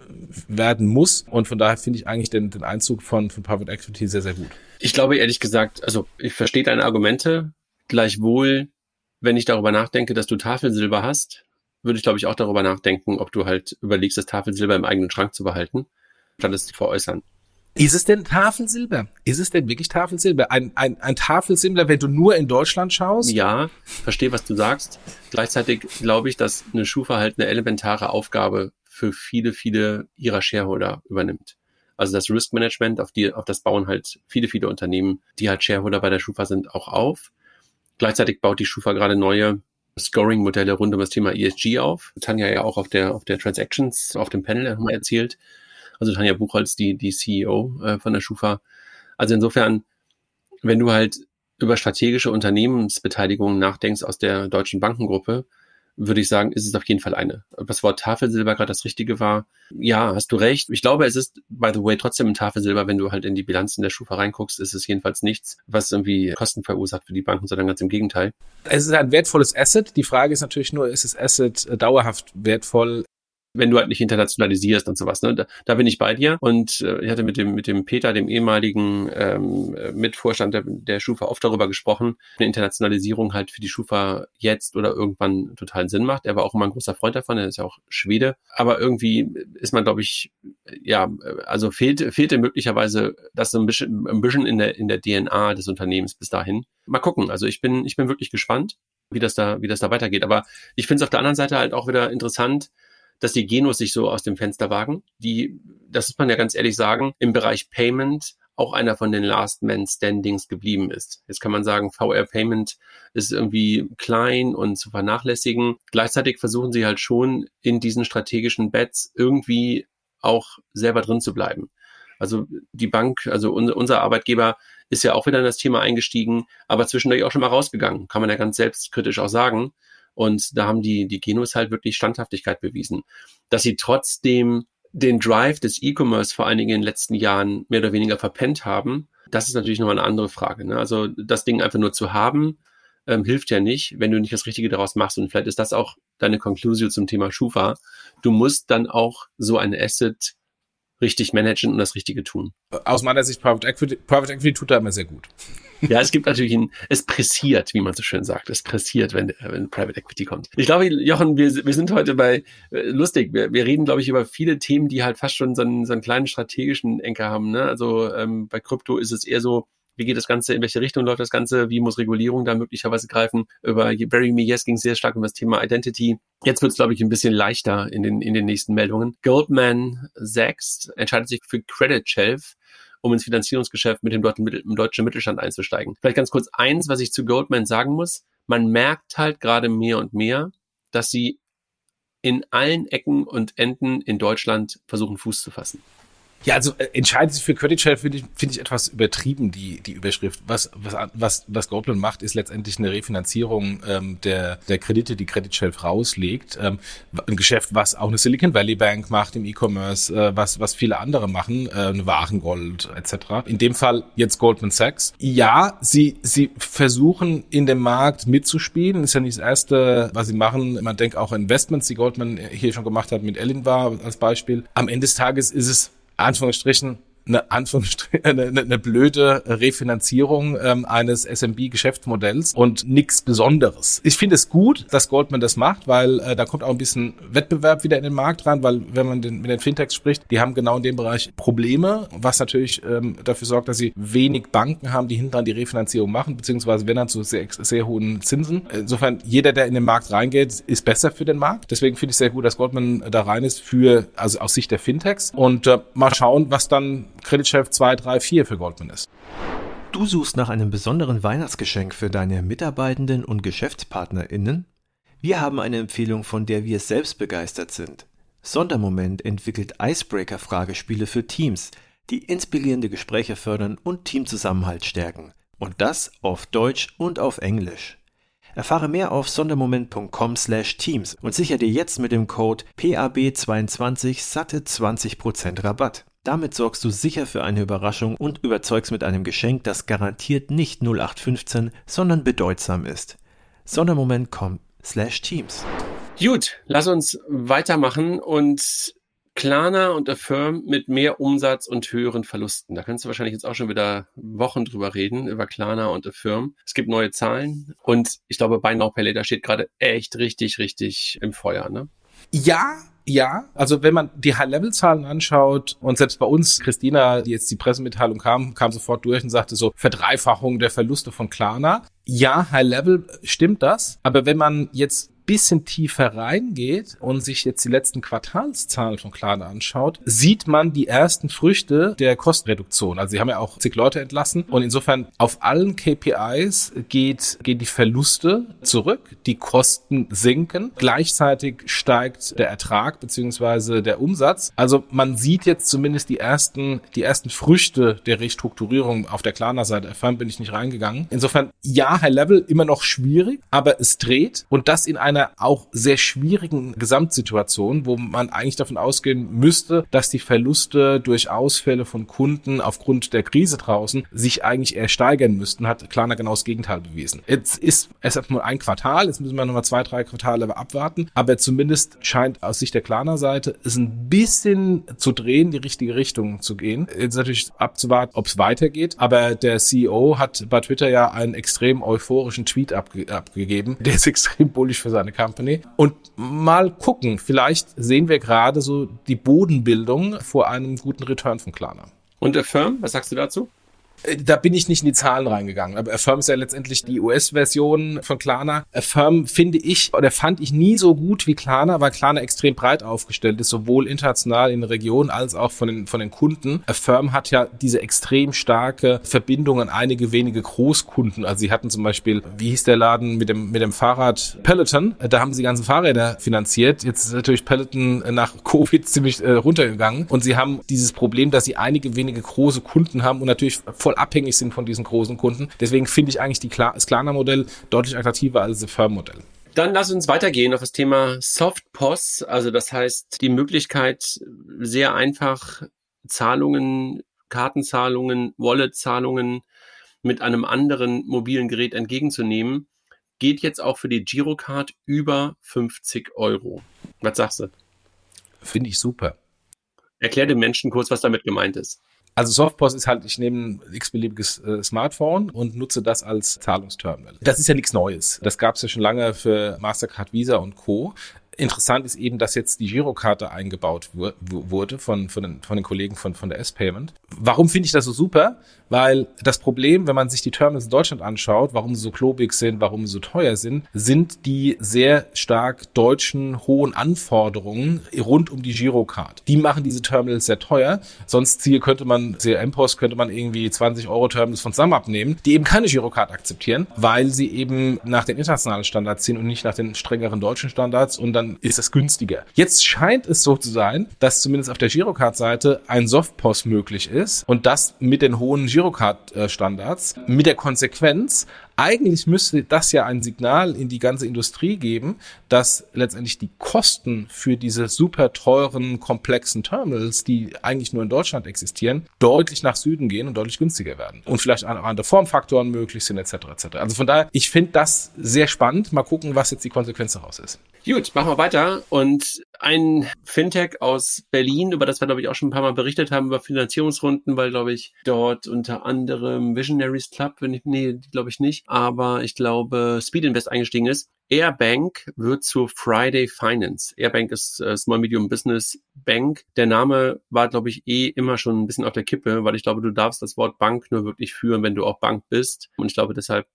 werden muss. Und von daher finde ich eigentlich den, den Einzug von, von Private Equity sehr, sehr gut. Ich glaube ehrlich gesagt, also ich verstehe deine Argumente. Gleichwohl, wenn ich darüber nachdenke, dass du Tafelsilber hast, würde ich glaube ich auch darüber nachdenken, ob du halt überlegst, das Tafelsilber im eigenen Schrank zu behalten statt es zu veräußern. Ist es denn Tafelsilber? Ist es denn wirklich Tafelsilber? Ein, ein, ein Tafelsilber, wenn du nur in Deutschland schaust? Ja, verstehe, was du sagst. Gleichzeitig glaube ich, dass eine Schufa halt eine elementare Aufgabe für viele, viele ihrer Shareholder übernimmt. Also das Risk Management, auf die, auf das bauen halt viele, viele Unternehmen, die halt Shareholder bei der Schufa sind, auch auf. Gleichzeitig baut die Schufa gerade neue Scoring-Modelle rund um das Thema ESG auf. Tanja ja auch auf der, auf der Transactions, auf dem Panel erzählt also Tanja Buchholz, die, die CEO äh, von der Schufa. Also insofern, wenn du halt über strategische Unternehmensbeteiligungen nachdenkst aus der deutschen Bankengruppe, würde ich sagen, ist es auf jeden Fall eine. Ob das Wort Tafelsilber gerade das Richtige war, ja, hast du recht. Ich glaube, es ist, by the way, trotzdem ein Tafelsilber, wenn du halt in die Bilanzen der Schufa reinguckst, ist es jedenfalls nichts, was irgendwie Kosten verursacht für die Banken, sondern ganz im Gegenteil. Es ist ein wertvolles Asset. Die Frage ist natürlich nur, ist das Asset dauerhaft wertvoll? Wenn du halt nicht internationalisierst und sowas. Ne? Da, da bin ich bei dir. Und äh, ich hatte mit dem, mit dem Peter, dem ehemaligen ähm, Mitvorstand der, der Schufa, oft darüber gesprochen, eine Internationalisierung halt für die Schufa jetzt oder irgendwann totalen Sinn macht. Er war auch immer ein großer Freund davon, er ist ja auch Schwede. Aber irgendwie ist man, glaube ich, ja, also fehlt, fehlte möglicherweise das so ein bisschen, ein bisschen in der, in der DNA des Unternehmens bis dahin. Mal gucken. Also ich bin, ich bin wirklich gespannt, wie das da, wie das da weitergeht. Aber ich finde es auf der anderen Seite halt auch wieder interessant, dass die Genos sich so aus dem Fenster wagen. Die, das muss man ja ganz ehrlich sagen, im Bereich Payment auch einer von den Last Man Standings geblieben ist. Jetzt kann man sagen, VR Payment ist irgendwie klein und zu vernachlässigen. Gleichzeitig versuchen sie halt schon in diesen strategischen Bets irgendwie auch selber drin zu bleiben. Also die Bank, also unser Arbeitgeber ist ja auch wieder in das Thema eingestiegen, aber zwischendurch auch schon mal rausgegangen, kann man ja ganz selbstkritisch auch sagen. Und da haben die, die Genos halt wirklich Standhaftigkeit bewiesen. Dass sie trotzdem den Drive des E-Commerce vor allen Dingen in den letzten Jahren mehr oder weniger verpennt haben, das ist natürlich nochmal eine andere Frage. Ne? Also das Ding einfach nur zu haben, ähm, hilft ja nicht, wenn du nicht das Richtige daraus machst. Und vielleicht ist das auch deine Konklusion zum Thema Schufa. Du musst dann auch so ein Asset richtig managen und das Richtige tun. Aus meiner Sicht, Private Equity, Private Equity tut da immer sehr gut. Ja, es gibt natürlich ein, es pressiert, wie man so schön sagt. Es pressiert, wenn, wenn Private Equity kommt. Ich glaube, Jochen, wir, wir sind heute bei, äh, lustig, wir, wir reden, glaube ich, über viele Themen, die halt fast schon so einen, so einen kleinen strategischen Enker haben. Ne? Also ähm, bei Krypto ist es eher so, wie geht das Ganze, in welche Richtung läuft das Ganze, wie muss Regulierung da möglicherweise greifen. Über Bury Me Yes ging sehr stark um das Thema Identity. Jetzt wird es, glaube ich, ein bisschen leichter in den, in den nächsten Meldungen. Goldman Sachs entscheidet sich für Credit Shelf um ins Finanzierungsgeschäft mit dem deutschen Mittelstand einzusteigen. Vielleicht ganz kurz eins, was ich zu Goldman sagen muss. Man merkt halt gerade mehr und mehr, dass sie in allen Ecken und Enden in Deutschland versuchen, Fuß zu fassen. Ja, also äh, entscheidet sich für Credit finde ich, finde ich etwas übertrieben, die, die Überschrift. Was, was, was, was Goldman macht, ist letztendlich eine Refinanzierung ähm, der, der Kredite, die Credit Shell rauslegt. Ähm, ein Geschäft, was auch eine Silicon Valley Bank macht im E-Commerce, äh, was, was viele andere machen, äh, eine Warengold etc. In dem Fall jetzt Goldman Sachs. Ja, sie, sie versuchen in dem Markt mitzuspielen. Ist ja nicht das Erste, was sie machen. Man denkt auch Investments, die Goldman hier schon gemacht hat mit Ellin war als Beispiel. Am Ende des Tages ist es Anführungsstrichen eine, eine, eine, blöde Refinanzierung ähm, eines SMB-Geschäftsmodells und nichts Besonderes. Ich finde es gut, dass Goldman das macht, weil äh, da kommt auch ein bisschen Wettbewerb wieder in den Markt rein, weil wenn man den, mit den Fintechs spricht, die haben genau in dem Bereich Probleme, was natürlich ähm, dafür sorgt, dass sie wenig Banken haben, die hinten die Refinanzierung machen, beziehungsweise wenn dann zu sehr, sehr hohen Zinsen. Insofern, jeder, der in den Markt reingeht, ist besser für den Markt. Deswegen finde ich sehr gut, dass Goldman da rein ist für, also aus Sicht der Fintechs. Und äh, mal schauen, was dann Kreditchef 2, 3, 4 für Goldman ist. Du suchst nach einem besonderen Weihnachtsgeschenk für deine Mitarbeitenden und GeschäftspartnerInnen? Wir haben eine Empfehlung, von der wir selbst begeistert sind. Sondermoment entwickelt Icebreaker-Fragespiele für Teams, die inspirierende Gespräche fördern und Teamzusammenhalt stärken. Und das auf Deutsch und auf Englisch. Erfahre mehr auf sondermoment.com/teams und sichere dir jetzt mit dem Code PAB22 satte 20% Rabatt. Damit sorgst du sicher für eine Überraschung und überzeugst mit einem Geschenk, das garantiert nicht 0815, sondern bedeutsam ist. Sondermoment.com/teams. Gut, lass uns weitermachen und Klarna und Affirm mit mehr Umsatz und höheren Verlusten. Da kannst du wahrscheinlich jetzt auch schon wieder Wochen drüber reden, über Klarna und Affirm. Es gibt neue Zahlen und ich glaube, Buy Now Pay Later steht gerade echt richtig, richtig im Feuer, ne? Ja, ja, also wenn man die High-Level-Zahlen anschaut und selbst bei uns, Christina, die jetzt die Pressemitteilung kam, kam sofort durch und sagte so Verdreifachung der Verluste von Klarna. Ja, High-Level stimmt das, aber wenn man jetzt bisschen tiefer reingeht und sich jetzt die letzten Quartalszahlen von Klarna anschaut, sieht man die ersten Früchte der Kostenreduktion. Also sie haben ja auch zig Leute entlassen und insofern auf allen KPIs geht, gehen die Verluste zurück, die Kosten sinken, gleichzeitig steigt der Ertrag beziehungsweise der Umsatz. Also man sieht jetzt zumindest die ersten, die ersten Früchte der Restrukturierung auf der Klarna-Seite. Erfahren bin ich nicht reingegangen. Insofern ja, High Level immer noch schwierig, aber es dreht und das in einem einer auch sehr schwierigen Gesamtsituation, wo man eigentlich davon ausgehen müsste, dass die Verluste durch Ausfälle von Kunden aufgrund der Krise draußen sich eigentlich eher steigern müssten, hat Klarna genau das Gegenteil bewiesen. Jetzt ist es nur ein Quartal, jetzt müssen wir nochmal zwei, drei Quartale abwarten, aber zumindest scheint aus Sicht der Klarna-Seite es ein bisschen zu drehen, die richtige Richtung zu gehen. Jetzt natürlich abzuwarten, ob es weitergeht, aber der CEO hat bei Twitter ja einen extrem euphorischen Tweet abge abgegeben, der ist extrem bullisch für seine seine Company. Und mal gucken, vielleicht sehen wir gerade so die Bodenbildung vor einem guten Return von Klarna. Und der Firm, was sagst du dazu? Äh, da bin ich nicht in die Zahlen reingegangen. Aber Affirm ist ja letztendlich die US-Version von Klarna. Affirm finde ich oder fand ich nie so gut wie Klarna, weil Klarna extrem breit aufgestellt ist, sowohl international in der Region als auch von den, von den Kunden. Affirm hat ja diese extrem starke Verbindung an einige wenige Großkunden. Also sie hatten zum Beispiel, wie hieß der Laden mit dem, mit dem Fahrrad Peloton? Da haben sie die ganzen Fahrräder finanziert. Jetzt ist natürlich Peloton nach Covid ziemlich äh, runtergegangen und sie haben dieses Problem, dass sie einige wenige große Kunden haben und natürlich voll voll abhängig sind von diesen großen Kunden. Deswegen finde ich eigentlich die Kla das Klarna-Modell deutlich attraktiver als das Firm-Modell. Dann lass uns weitergehen auf das Thema Softpos, also das heißt die Möglichkeit, sehr einfach Zahlungen, Kartenzahlungen, Wallet-Zahlungen mit einem anderen mobilen Gerät entgegenzunehmen, geht jetzt auch für die Girocard über 50 Euro. Was sagst du? Finde ich super. Erklär den Menschen kurz, was damit gemeint ist. Also Softpost ist halt, ich nehme ein x-beliebiges äh, Smartphone und nutze das als Zahlungsterminal. Das ist ja nichts Neues. Das gab es ja schon lange für Mastercard, Visa und Co. Interessant ist eben, dass jetzt die Girokarte eingebaut wurde von, von, den, von den Kollegen von, von der S-Payment. Warum finde ich das so super? Weil das Problem, wenn man sich die Terminals in Deutschland anschaut, warum sie so klobig sind, warum sie so teuer sind, sind die sehr stark deutschen hohen Anforderungen rund um die Girocard. Die machen diese Terminals sehr teuer. Sonst hier könnte man, sehr M-Post könnte man irgendwie 20 Euro Terminals von SAM abnehmen, die eben keine Girocard akzeptieren, weil sie eben nach den internationalen Standards ziehen und nicht nach den strengeren deutschen Standards und dann dann ist es günstiger. Jetzt scheint es so zu sein, dass zumindest auf der Girocard-Seite ein Softpost möglich ist und das mit den hohen Girocard-Standards, mit der Konsequenz, Eigentlich müsste das ja ein Signal in die ganze Industrie geben, dass letztendlich die Kosten für diese super teuren, komplexen Terminals, die eigentlich nur in Deutschland existieren, deutlich nach Süden gehen und deutlich günstiger werden. Und vielleicht auch andere Formfaktoren möglich sind, etc. etc. Also von daher, ich finde das sehr spannend. Mal gucken, was jetzt die Konsequenz daraus ist. Gut, machen wir weiter. Und ein Fintech aus Berlin, über das wir, glaube ich, auch schon ein paar Mal berichtet haben, über Finanzierungsrunden, weil, glaube ich, dort unter anderem Visionaries Club, wenn ich, nee, glaube ich nicht, aber ich glaube, Speed Invest eingestiegen ist. Airbank wird zur Friday Finance. Airbank ist äh, Small Medium Business Bank. Der Name war, glaube ich, eh immer schon ein bisschen auf der Kippe, weil ich glaube, du darfst das Wort Bank nur wirklich führen, wenn du auch Bank bist. Und ich glaube deshalb.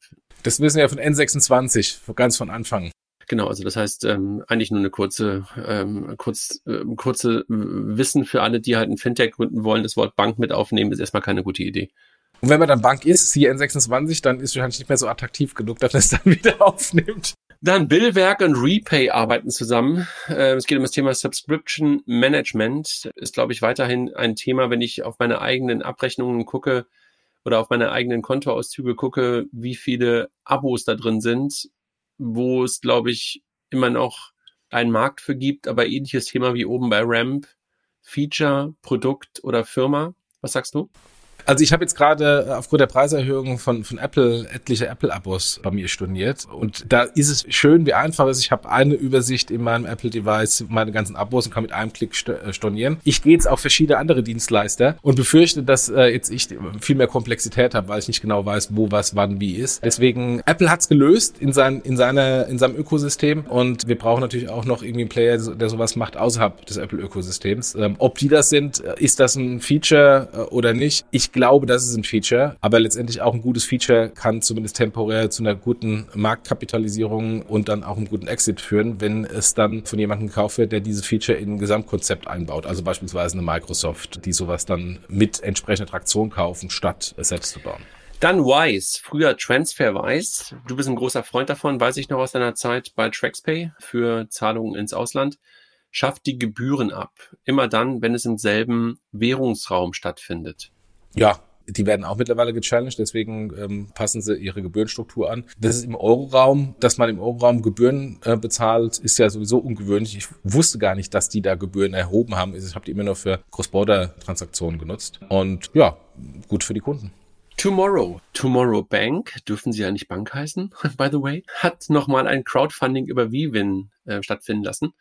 Das wissen wir ja von N26, ganz von Anfang. Genau, also das heißt ähm, eigentlich nur eine kurze, ähm, kurz, äh, kurze Wissen für alle, die halt ein Fintech gründen wollen. Das Wort Bank mit aufnehmen ist erstmal keine gute Idee. Und wenn man dann Bank ist, CN26, dann ist wahrscheinlich nicht mehr so attraktiv genug, dass es dann wieder aufnimmt. Dann Billwerk und Repay arbeiten zusammen. Äh, es geht um das Thema Subscription Management. Ist, glaube ich, weiterhin ein Thema, wenn ich auf meine eigenen Abrechnungen gucke oder auf meine eigenen Kontoauszüge gucke, wie viele Abos da drin sind wo es, glaube ich, immer noch einen Markt für gibt, aber ähnliches Thema wie oben bei Ramp, Feature, Produkt oder Firma. Was sagst du? Also ich habe jetzt gerade äh, aufgrund der Preiserhöhung von, von Apple etliche Apple-Abos bei mir storniert. Und da ist es schön, wie einfach es ist. Ich habe eine Übersicht in meinem Apple-Device, meine ganzen Abos und kann mit einem Klick äh, stornieren. Ich gehe jetzt auf verschiedene andere Dienstleister und befürchte, dass äh, jetzt ich viel mehr Komplexität habe, weil ich nicht genau weiß, wo was wann wie ist. Deswegen, Apple hat's gelöst in, sein, in, seiner, in seinem Ökosystem und wir brauchen natürlich auch noch irgendwie einen Player, der sowas macht außerhalb des Apple-Ökosystems. Ähm, ob die das sind, äh, ist das ein Feature oder nicht? Ich glaube, das ist ein Feature, aber letztendlich auch ein gutes Feature kann zumindest temporär zu einer guten Marktkapitalisierung und dann auch einem guten Exit führen, wenn es dann von jemandem gekauft wird, der dieses Feature in ein Gesamtkonzept einbaut. Also beispielsweise eine Microsoft, die sowas dann mit entsprechender Traktion kaufen, statt es selbst zu bauen. Dann Wise, früher TransferWise. Du bist ein großer Freund davon, weiß ich noch aus deiner Zeit bei TraxPay für Zahlungen ins Ausland schafft die Gebühren ab. Immer dann, wenn es im selben Währungsraum stattfindet. Ja, die werden auch mittlerweile gechallenged, deswegen ähm, passen sie ihre Gebührenstruktur an. Das ist im Euroraum, dass man im Euroraum Gebühren äh, bezahlt, ist ja sowieso ungewöhnlich. Ich wusste gar nicht, dass die da Gebühren erhoben haben. Ich habe die immer nur für Cross-Border-Transaktionen genutzt. Und ja, gut für die Kunden. Tomorrow, Tomorrow Bank, dürfen sie ja nicht Bank heißen, by the way, hat nochmal ein Crowdfunding über Vivin äh, stattfinden lassen.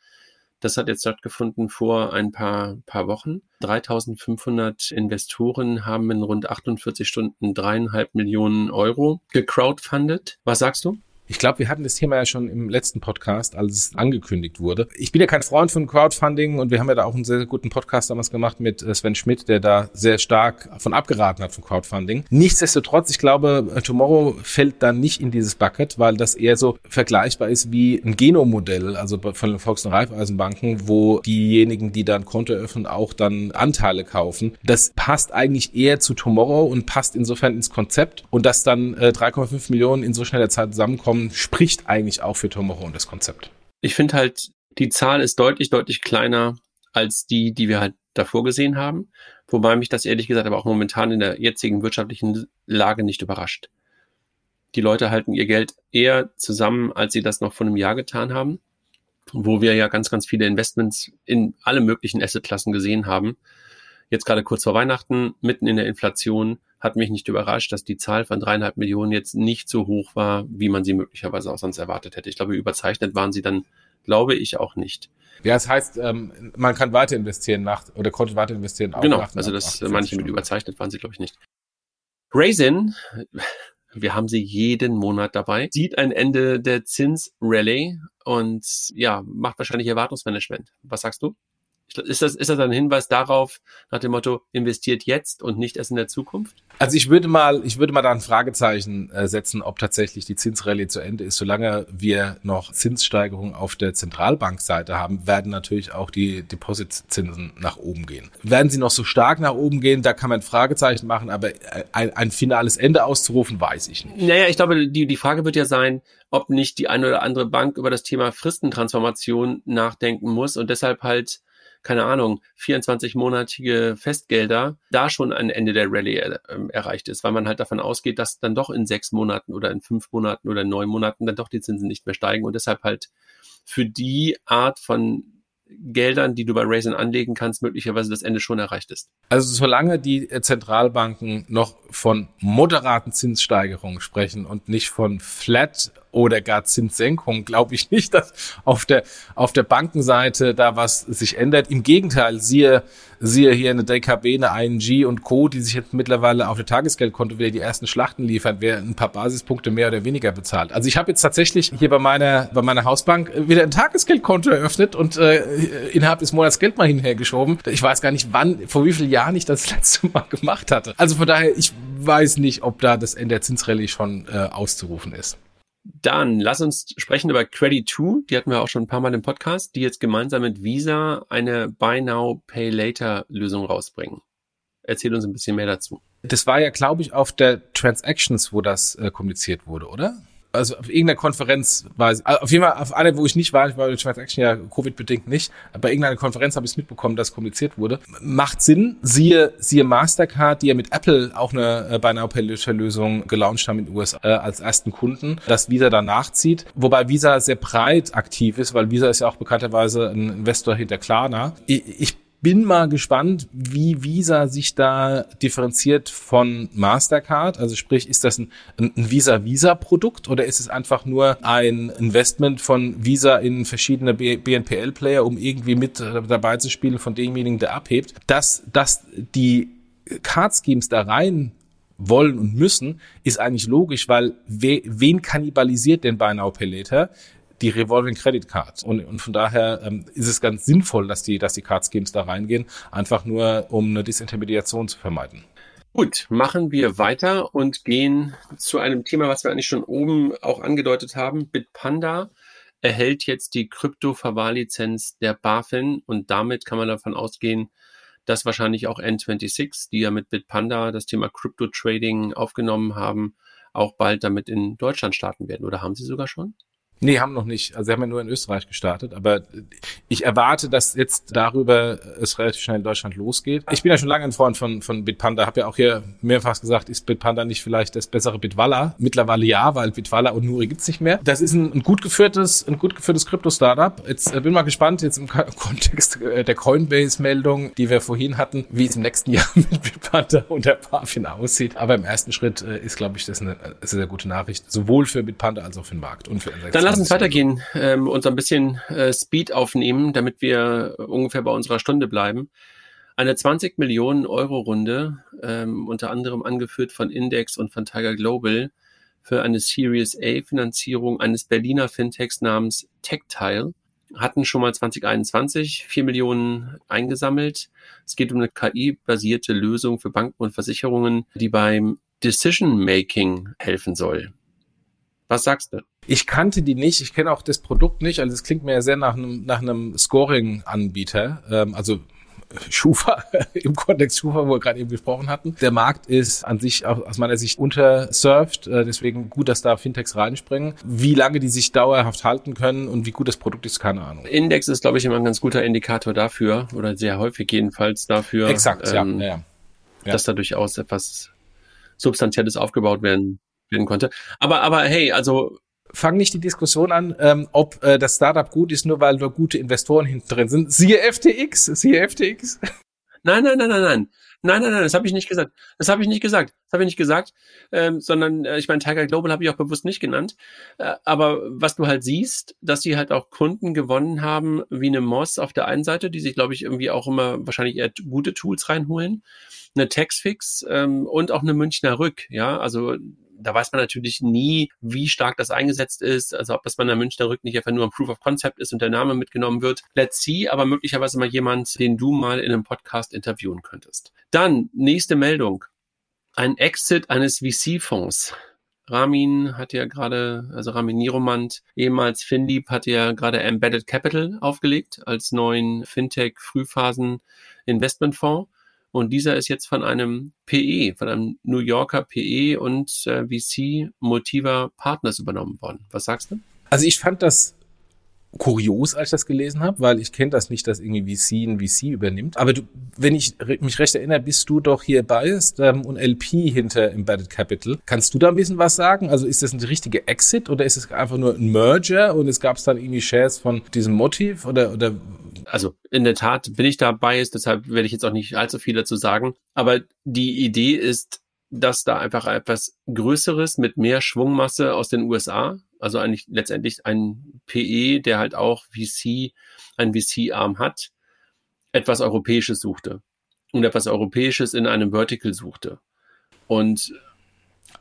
Das hat jetzt stattgefunden vor ein paar, paar Wochen. 3500 Investoren haben in rund 48 Stunden dreieinhalb Millionen Euro gecrowdfundet. Was sagst du? Ich glaube, wir hatten das Thema ja schon im letzten Podcast, als es angekündigt wurde. Ich bin ja kein Freund von Crowdfunding und wir haben ja da auch einen sehr, sehr guten Podcast damals gemacht mit äh, Sven Schmidt, der da sehr stark von abgeraten hat von Crowdfunding. Nichtsdestotrotz, ich glaube, äh, Tomorrow fällt dann nicht in dieses Bucket, weil das eher so vergleichbar ist wie ein Genomodell, also von den Volks- und Raiffeisenbanken, wo diejenigen, die dann Konto öffnen, auch dann Anteile kaufen. Das passt eigentlich eher zu Tomorrow und passt insofern ins Konzept und dass dann äh, 3,5 Millionen in so schneller Zeit zusammenkommen, kommen, spricht eigentlich auch für Tomorrow und das Konzept. Ich finde halt, die Zahl ist deutlich, deutlich kleiner als die, die wir halt davor gesehen haben. Wobei mich das ehrlich gesagt aber auch momentan in der jetzigen wirtschaftlichen Lage nicht überrascht. Die Leute halten ihr Geld eher zusammen, als sie das noch vor einem Jahr getan haben, wo wir ja ganz, ganz viele Investments in alle möglichen Assetklassen gesehen haben. Jetzt gerade kurz vor Weihnachten, mitten in der Inflation, hat mich nicht überrascht, dass die Zahl von dreieinhalb Millionen jetzt nicht so hoch war, wie man sie möglicherweise auch sonst erwartet hätte. Ich glaube, überzeichnet waren sie dann, glaube ich, auch nicht. Ja, das heißt, ähm, man kann weiter investieren nach, oder konnte weiter investieren. Auch genau, nach, also das manche mit überzeichnet waren sie, glaube ich, nicht. Raisin, wir haben sie jeden Monat dabei, sieht ein Ende der Zinsrallye und ja, macht wahrscheinlich Erwartungsmanagement. Was sagst du? Ist das, ist das ein Hinweis darauf, nach dem Motto, investiert jetzt und nicht erst in der Zukunft? Also ich würde mal, ich würde mal da ein Fragezeichen äh, setzen, ob tatsächlich die Zinsrallye zu Ende ist. Solange wir noch Zinssteigerungen auf der Zentralbankseite haben, werden natürlich auch die Depositzinsen nach oben gehen. Werden sie noch so stark nach oben gehen, da kann man ein Fragezeichen machen, aber ein, ein finales Ende auszurufen, weiß ich nicht. Naja, ich glaube, die, die Frage wird ja sein, ob nicht die eine oder andere Bank über das Thema Fristentransformation nachdenken muss und deshalb halt keine Ahnung, 24-monatige Festgelder, da schon ein Ende der Rallye äh, erreicht ist, weil man halt davon ausgeht, dass dann doch in sechs Monaten oder in fünf Monaten oder in neun Monaten dann doch die Zinsen nicht mehr steigen und deshalb halt für die Art von Geldern, die du bei Raisin anlegen kannst, möglicherweise das Ende schon erreicht ist. Also solange die Zentralbanken noch von moderaten Zinssteigerungen sprechen und nicht von Flat oder gar Zinssenkung, glaube ich nicht, dass auf der, auf der Bankenseite da was sich ändert. Im Gegenteil, siehe, siehe hier eine DKB, eine ING und Co., die sich jetzt mittlerweile auf der Tagesgeldkonto wieder die ersten Schlachten liefern, wer ein paar Basispunkte mehr oder weniger bezahlt. Also ich habe jetzt tatsächlich hier bei meiner, bei meiner Hausbank wieder ein Tagesgeldkonto eröffnet und äh, innerhalb des Monats Geld mal hinhergeschoben. Ich weiß gar nicht, wann, vor wie vielen Jahren ich das letzte Mal gemacht hatte. Also von daher, ich weiß nicht, ob da das Ende der Zinsrallye schon äh, auszurufen ist. Dann lass uns sprechen über Credit2. Die hatten wir auch schon ein paar Mal im Podcast, die jetzt gemeinsam mit Visa eine Buy Now, Pay Later Lösung rausbringen. Erzähl uns ein bisschen mehr dazu. Das war ja, glaube ich, auf der Transactions, wo das äh, kommuniziert wurde, oder? Also auf irgendeiner Konferenz war es, auf jeden Fall auf einer, wo ich nicht war, ich war bei Transaction ja Covid-bedingt nicht, aber bei irgendeiner Konferenz habe ich es mitbekommen, dass kommuniziert wurde. Macht Sinn, siehe, siehe Mastercard, die ja mit Apple auch eine äh, Buy Now Lösung gelauncht haben in den USA äh, als ersten Kunden, dass Visa danach zieht, wobei Visa sehr breit aktiv ist, weil Visa ist ja auch bekannterweise ein Investor hinter Klarna. Ich, ich bin mal gespannt, wie Visa sich da differenziert von Mastercard. Also sprich, ist das ein, ein Visa-Visa-Produkt oder ist es einfach nur ein Investment von Visa in verschiedene BNPL-Player, um irgendwie mit dabei zu spielen von demjenigen, der abhebt? Dass, dass die Card Schemes da rein wollen und müssen, ist eigentlich logisch, weil we, wen kannibalisiert denn Buy Now Pay? Die Revolving Credit Card. Und, und von daher ähm, ist es ganz sinnvoll, dass die, dass die Card Schemes da reingehen, einfach nur um eine Disintermediation zu vermeiden. Gut, machen wir weiter und gehen zu einem Thema, was wir eigentlich schon oben auch angedeutet haben. Bitpanda erhält jetzt die Krypto-Verwahrlizenz der BaFin und damit kann man davon ausgehen, dass wahrscheinlich auch N26, die ja mit Bitpanda das Thema Crypto-Trading aufgenommen haben, auch bald damit in Deutschland starten werden. Oder haben sie sogar schon? Nee, haben noch nicht. Also sie haben ja nur in Österreich gestartet. Aber ich erwarte, dass jetzt darüber es relativ schnell in Deutschland losgeht. Ich bin ja schon lange ein Freund von, von Bitpanda. Habe ja auch hier mehrfach gesagt, ist Bitpanda nicht vielleicht das bessere Bitwalla? Mittlerweile ja, weil Bitwalla und Nuri gibt's nicht mehr. Das ist ein, ein gut geführtes, ein gut geführtes Krypto-Startup. Jetzt äh, bin mal gespannt, jetzt im Kontext äh, der Coinbase-Meldung, die wir vorhin hatten, wie es im nächsten Jahr mit Bitpanda und der BaFin aussieht. Aber im ersten Schritt äh, ist, glaube ich, das eine, eine sehr gute Nachricht, sowohl für Bitpanda als auch für den Markt und für Dann lass uns weitergehen ähm, und so ein bisschen äh, Speed aufnehmen, damit wir ungefähr bei unserer Stunde bleiben. Eine 20 Millionen Euro Runde, ähm, unter anderem angeführt von Index und von Tiger Global, für eine Series A Finanzierung eines Berliner Fintechs namens Tactile, hatten schon mal 2021 4 Millionen eingesammelt. Es geht um eine KI-basierte Lösung für Banken und Versicherungen, die beim Decision Making helfen soll. Was sagst du? Ich kannte die nicht, ich kenne auch das Produkt nicht, also es klingt mir ja sehr nach einem, nach einem Scoring-Anbieter, ähm, also Schufa, im Kontext Schufa, wo wir gerade eben gesprochen hatten. Der Markt ist an sich aus meiner Sicht untersurft, äh, deswegen gut, dass da Fintechs reinspringen. Wie lange die sich dauerhaft halten können und wie gut das Produkt ist, keine Ahnung. Index ist, glaube ich, immer ein ganz guter Indikator dafür oder sehr häufig jedenfalls dafür, Exakt, ähm, ja, ja, ja. dass da durchaus etwas Substanzielles aufgebaut werden werden konnte. Aber, aber hey, also fang nicht die Diskussion an, ähm, ob äh, das Startup gut ist, nur weil da gute Investoren hinten drin sind. Siehe FTX, siehe FTX. Nein, nein, nein, nein, nein. Nein, nein, nein, das habe ich nicht gesagt. Das habe ich nicht gesagt. Das habe ich nicht gesagt. Ähm, sondern äh, ich meine, Tiger Global habe ich auch bewusst nicht genannt. Äh, aber was du halt siehst, dass sie halt auch Kunden gewonnen haben, wie eine Moss auf der einen Seite, die sich, glaube ich, irgendwie auch immer wahrscheinlich eher gute Tools reinholen, eine Taxfix ähm, und auch eine Münchner Rück. Ja, also da weiß man natürlich nie, wie stark das eingesetzt ist. Also ob das bei der Münchner Rück nicht einfach nur ein Proof of Concept ist und der Name mitgenommen wird. Let's see, aber möglicherweise mal jemand, den du mal in einem Podcast interviewen könntest. Dann, nächste Meldung. Ein Exit eines VC-Fonds. Ramin hat ja gerade, also Ramin Niromand, ehemals FinLeap, hat ja gerade Embedded Capital aufgelegt als neuen Fintech-Frühphasen-Investmentfonds. Und dieser ist jetzt von einem PE, von einem New Yorker PE und äh, VC Motiva Partners übernommen worden. Was sagst du? Also ich fand das kurios, als ich das gelesen habe, weil ich kenne das nicht, dass irgendwie VC ein VC übernimmt. Aber du, wenn ich mich recht erinnere, bist du doch hier Biased ähm, und LP hinter Embedded Capital. Kannst du da ein bisschen was sagen? Also ist das ein richtiger Exit oder ist es einfach nur ein Merger und es gab dann irgendwie Shares von diesem Motiv oder, oder also in der Tat bin ich da biased, deshalb werde ich jetzt auch nicht allzu viel dazu sagen. Aber die Idee ist, dass da einfach etwas Größeres mit mehr Schwungmasse aus den USA, also eigentlich letztendlich ein PE, der halt auch VC, ein VC-Arm hat, etwas Europäisches suchte und etwas Europäisches in einem Vertical suchte. Und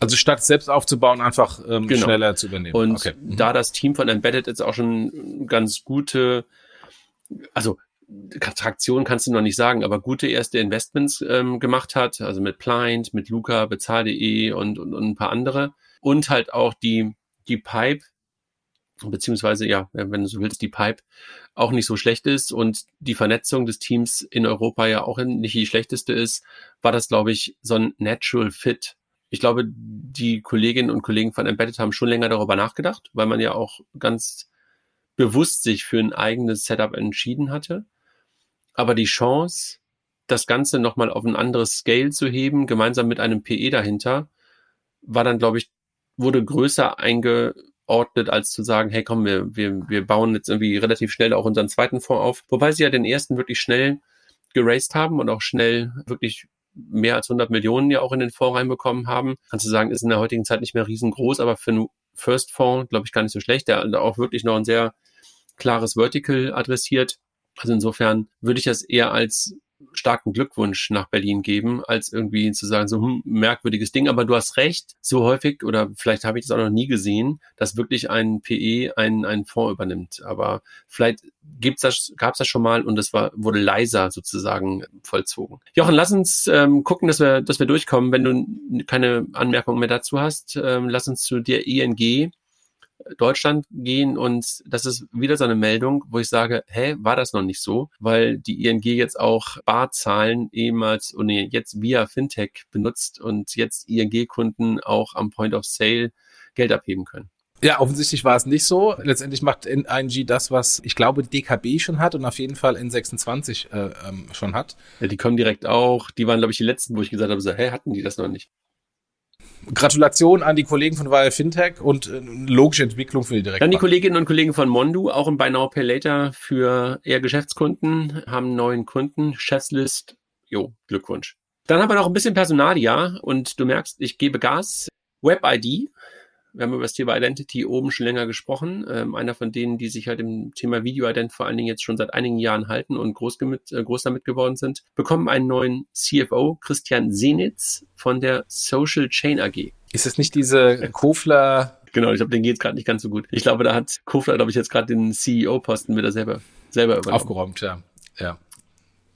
also statt selbst aufzubauen, einfach ähm, genau. schneller zu übernehmen. Und okay. Mhm. da das Team von Embedded jetzt auch schon ganz gute, also Traktion kannst du noch nicht sagen, aber gute erste Investments ähm, gemacht hat, also mit Pliant, mit Luca, bezahl.de und, und, und ein paar andere. Und halt auch die, die Pipe, beziehungsweise, ja, wenn du so willst, die Pipe auch nicht so schlecht ist und die Vernetzung des Teams in Europa ja auch nicht die schlechteste ist, war das, glaube ich, so ein Natural Fit. Ich glaube, die Kolleginnen und Kollegen von Embedded haben schon länger darüber nachgedacht, weil man ja auch ganz bewusst sich für ein eigenes Setup entschieden hatte. Aber die Chance, das Ganze nochmal auf ein anderes Scale zu heben, gemeinsam mit einem PE dahinter, war dann, glaube ich, wurde größer eingeordnet, als zu sagen, hey komm, wir, wir, wir bauen jetzt irgendwie relativ schnell auch unseren zweiten Fonds auf. Wobei sie ja den ersten wirklich schnell geraced haben und auch schnell wirklich mehr als 100 Millionen ja auch in den Fonds reinbekommen haben. Kannst du sagen, ist in der heutigen Zeit nicht mehr riesengroß, aber für einen First Fonds, glaube ich, gar nicht so schlecht, der auch wirklich noch ein sehr klares Vertical adressiert. Also insofern würde ich das eher als starken Glückwunsch nach Berlin geben, als irgendwie zu sagen, so hm, merkwürdiges Ding. Aber du hast recht, so häufig, oder vielleicht habe ich das auch noch nie gesehen, dass wirklich ein PE einen, einen Fonds übernimmt. Aber vielleicht gibt's das, gab es das schon mal und das war, wurde leiser sozusagen vollzogen. Jochen, lass uns ähm, gucken, dass wir, dass wir durchkommen. Wenn du keine Anmerkungen mehr dazu hast, ähm, lass uns zu der ING Deutschland gehen und das ist wieder so eine Meldung, wo ich sage, hä, war das noch nicht so? Weil die ING jetzt auch Barzahlen ehemals und nee, jetzt via Fintech benutzt und jetzt ING-Kunden auch am Point of Sale Geld abheben können. Ja, offensichtlich war es nicht so. Letztendlich macht ING das, was ich glaube DKB schon hat und auf jeden Fall N26 äh, ähm, schon hat. Ja, die kommen direkt auch. Die waren, glaube ich, die letzten, wo ich gesagt habe, so, hä, hatten die das noch nicht? Gratulation an die Kollegen von Wire Fintech und äh, logische Entwicklung für die Direktbank. Dann die Kolleginnen und Kollegen von Mondu, auch im Buy Now Pay Later für eher Geschäftskunden, haben neuen Kunden, Chefslist. Jo, Glückwunsch. Dann haben wir noch ein bisschen Personalia und du merkst, ich gebe Gas. WebID wir haben über das Thema Identity oben schon länger gesprochen. Ähm, einer von denen, die sich halt im Thema Video-Ident vor allen Dingen jetzt schon seit einigen Jahren halten und groß, mit, äh, groß damit geworden sind, bekommen einen neuen CFO, Christian Senitz von der Social Chain AG. Ist es nicht diese Kofler Genau, ich glaube, den geht gerade nicht ganz so gut. Ich glaube, da hat Kofler, glaube ich, jetzt gerade den CEO-Posten wieder selber, selber übernommen. Aufgeräumt, ja. ja.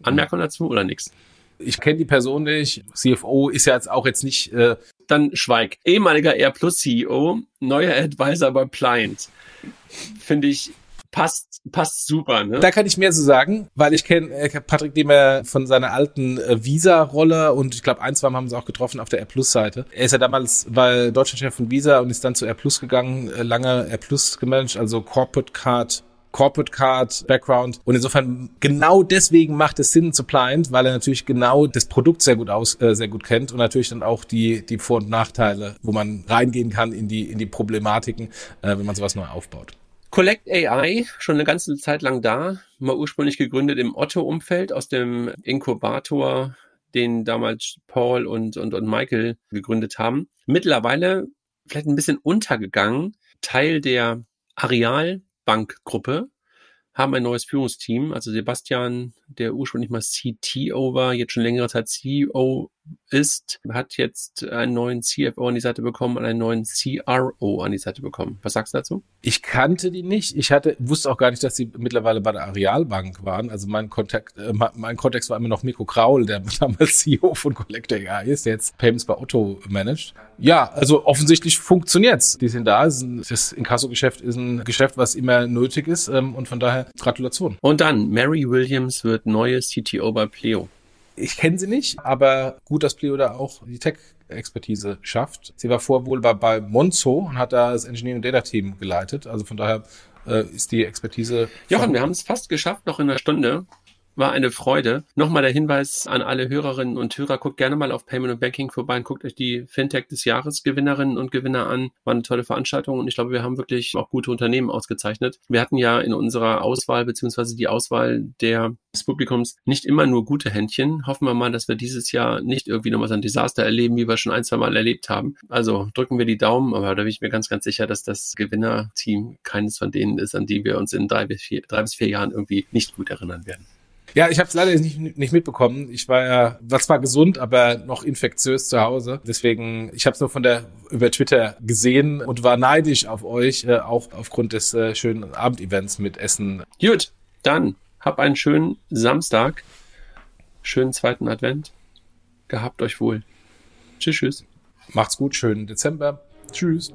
Anmerkung dazu oder nichts? Ich kenne die Person nicht. CFO ist ja jetzt auch jetzt nicht äh, dann Schweig. Ehemaliger Air Plus CEO, neuer Advisor bei Pliant. Finde ich passt passt super. Ne? Da kann ich mehr zu sagen, weil ich kenne äh, Patrick Demer von seiner alten äh, Visa-Rolle und ich glaube ein, zwei Mal haben sie auch getroffen auf der R Plus-Seite. Er ist ja damals war Deutschlandchef von Visa und ist dann zu R Plus gegangen, äh, lange R Plus gemanagt, also Corporate Card Corporate Card Background. Und insofern genau deswegen macht es Sinn zu Pliant, weil er natürlich genau das Produkt sehr gut aus, äh, sehr gut kennt und natürlich dann auch die, die Vor- und Nachteile, wo man reingehen kann in die, in die Problematiken, äh, wenn man sowas neu aufbaut. Collect AI, schon eine ganze Zeit lang da, mal ursprünglich gegründet im Otto-Umfeld aus dem Inkubator, den damals Paul und, und, und Michael gegründet haben. Mittlerweile vielleicht ein bisschen untergegangen, Teil der Areal Bankgruppe haben ein neues Führungsteam. Also Sebastian, der ursprünglich mal CTO war, jetzt schon längere Zeit CEO ist, hat jetzt einen neuen CFO an die Seite bekommen und einen neuen CRO an die Seite bekommen. Was sagst du dazu? Ich kannte die nicht. Ich hatte, wusste auch gar nicht, dass sie mittlerweile bei der Arealbank waren. Also mein Kontakt, äh, mein Kontext war immer noch Mikro Kraul, der damals CEO von Collector AI ist, der jetzt Payments bei Otto managt. Ja, also offensichtlich funktioniert's. Die sind da. Das Inkasso-Geschäft ist ein Geschäft, was immer nötig ist. Ähm, und von daher Gratulation. Und dann, Mary Williams wird neue CTO bei Pleo. Ich kenne sie nicht, aber gut, dass Pleo da auch die Tech-Expertise schafft. Sie war vorher wohl bei, bei Monzo und hat da das Engineering Data Team geleitet. Also von daher äh, ist die Expertise. Jochen, wir haben es fast geschafft, noch in einer Stunde. War eine Freude. Nochmal der Hinweis an alle Hörerinnen und Hörer, guckt gerne mal auf Payment und Banking vorbei und guckt euch die Fintech des Jahres Gewinnerinnen und Gewinner an. War eine tolle Veranstaltung und ich glaube, wir haben wirklich auch gute Unternehmen ausgezeichnet. Wir hatten ja in unserer Auswahl beziehungsweise die Auswahl der, des Publikums nicht immer nur gute Händchen. Hoffen wir mal, dass wir dieses Jahr nicht irgendwie nochmal so ein Desaster erleben, wie wir schon ein, zwei Mal erlebt haben. Also drücken wir die Daumen, aber da bin ich mir ganz, ganz sicher, dass das Gewinnerteam keines von denen ist, an die wir uns in drei bis vier, drei bis vier Jahren irgendwie nicht gut erinnern werden. Ja, ich habe es leider nicht, nicht mitbekommen. Ich war ja, war zwar gesund, aber noch infektiös zu Hause. Deswegen, ich habe es nur von der über Twitter gesehen und war neidisch auf euch, äh, auch aufgrund des äh, schönen Abendevents mit Essen. Gut, dann hab einen schönen Samstag, schönen zweiten Advent. Gehabt euch wohl. Tschüss, tschüss. Macht's gut, schönen Dezember. Tschüss.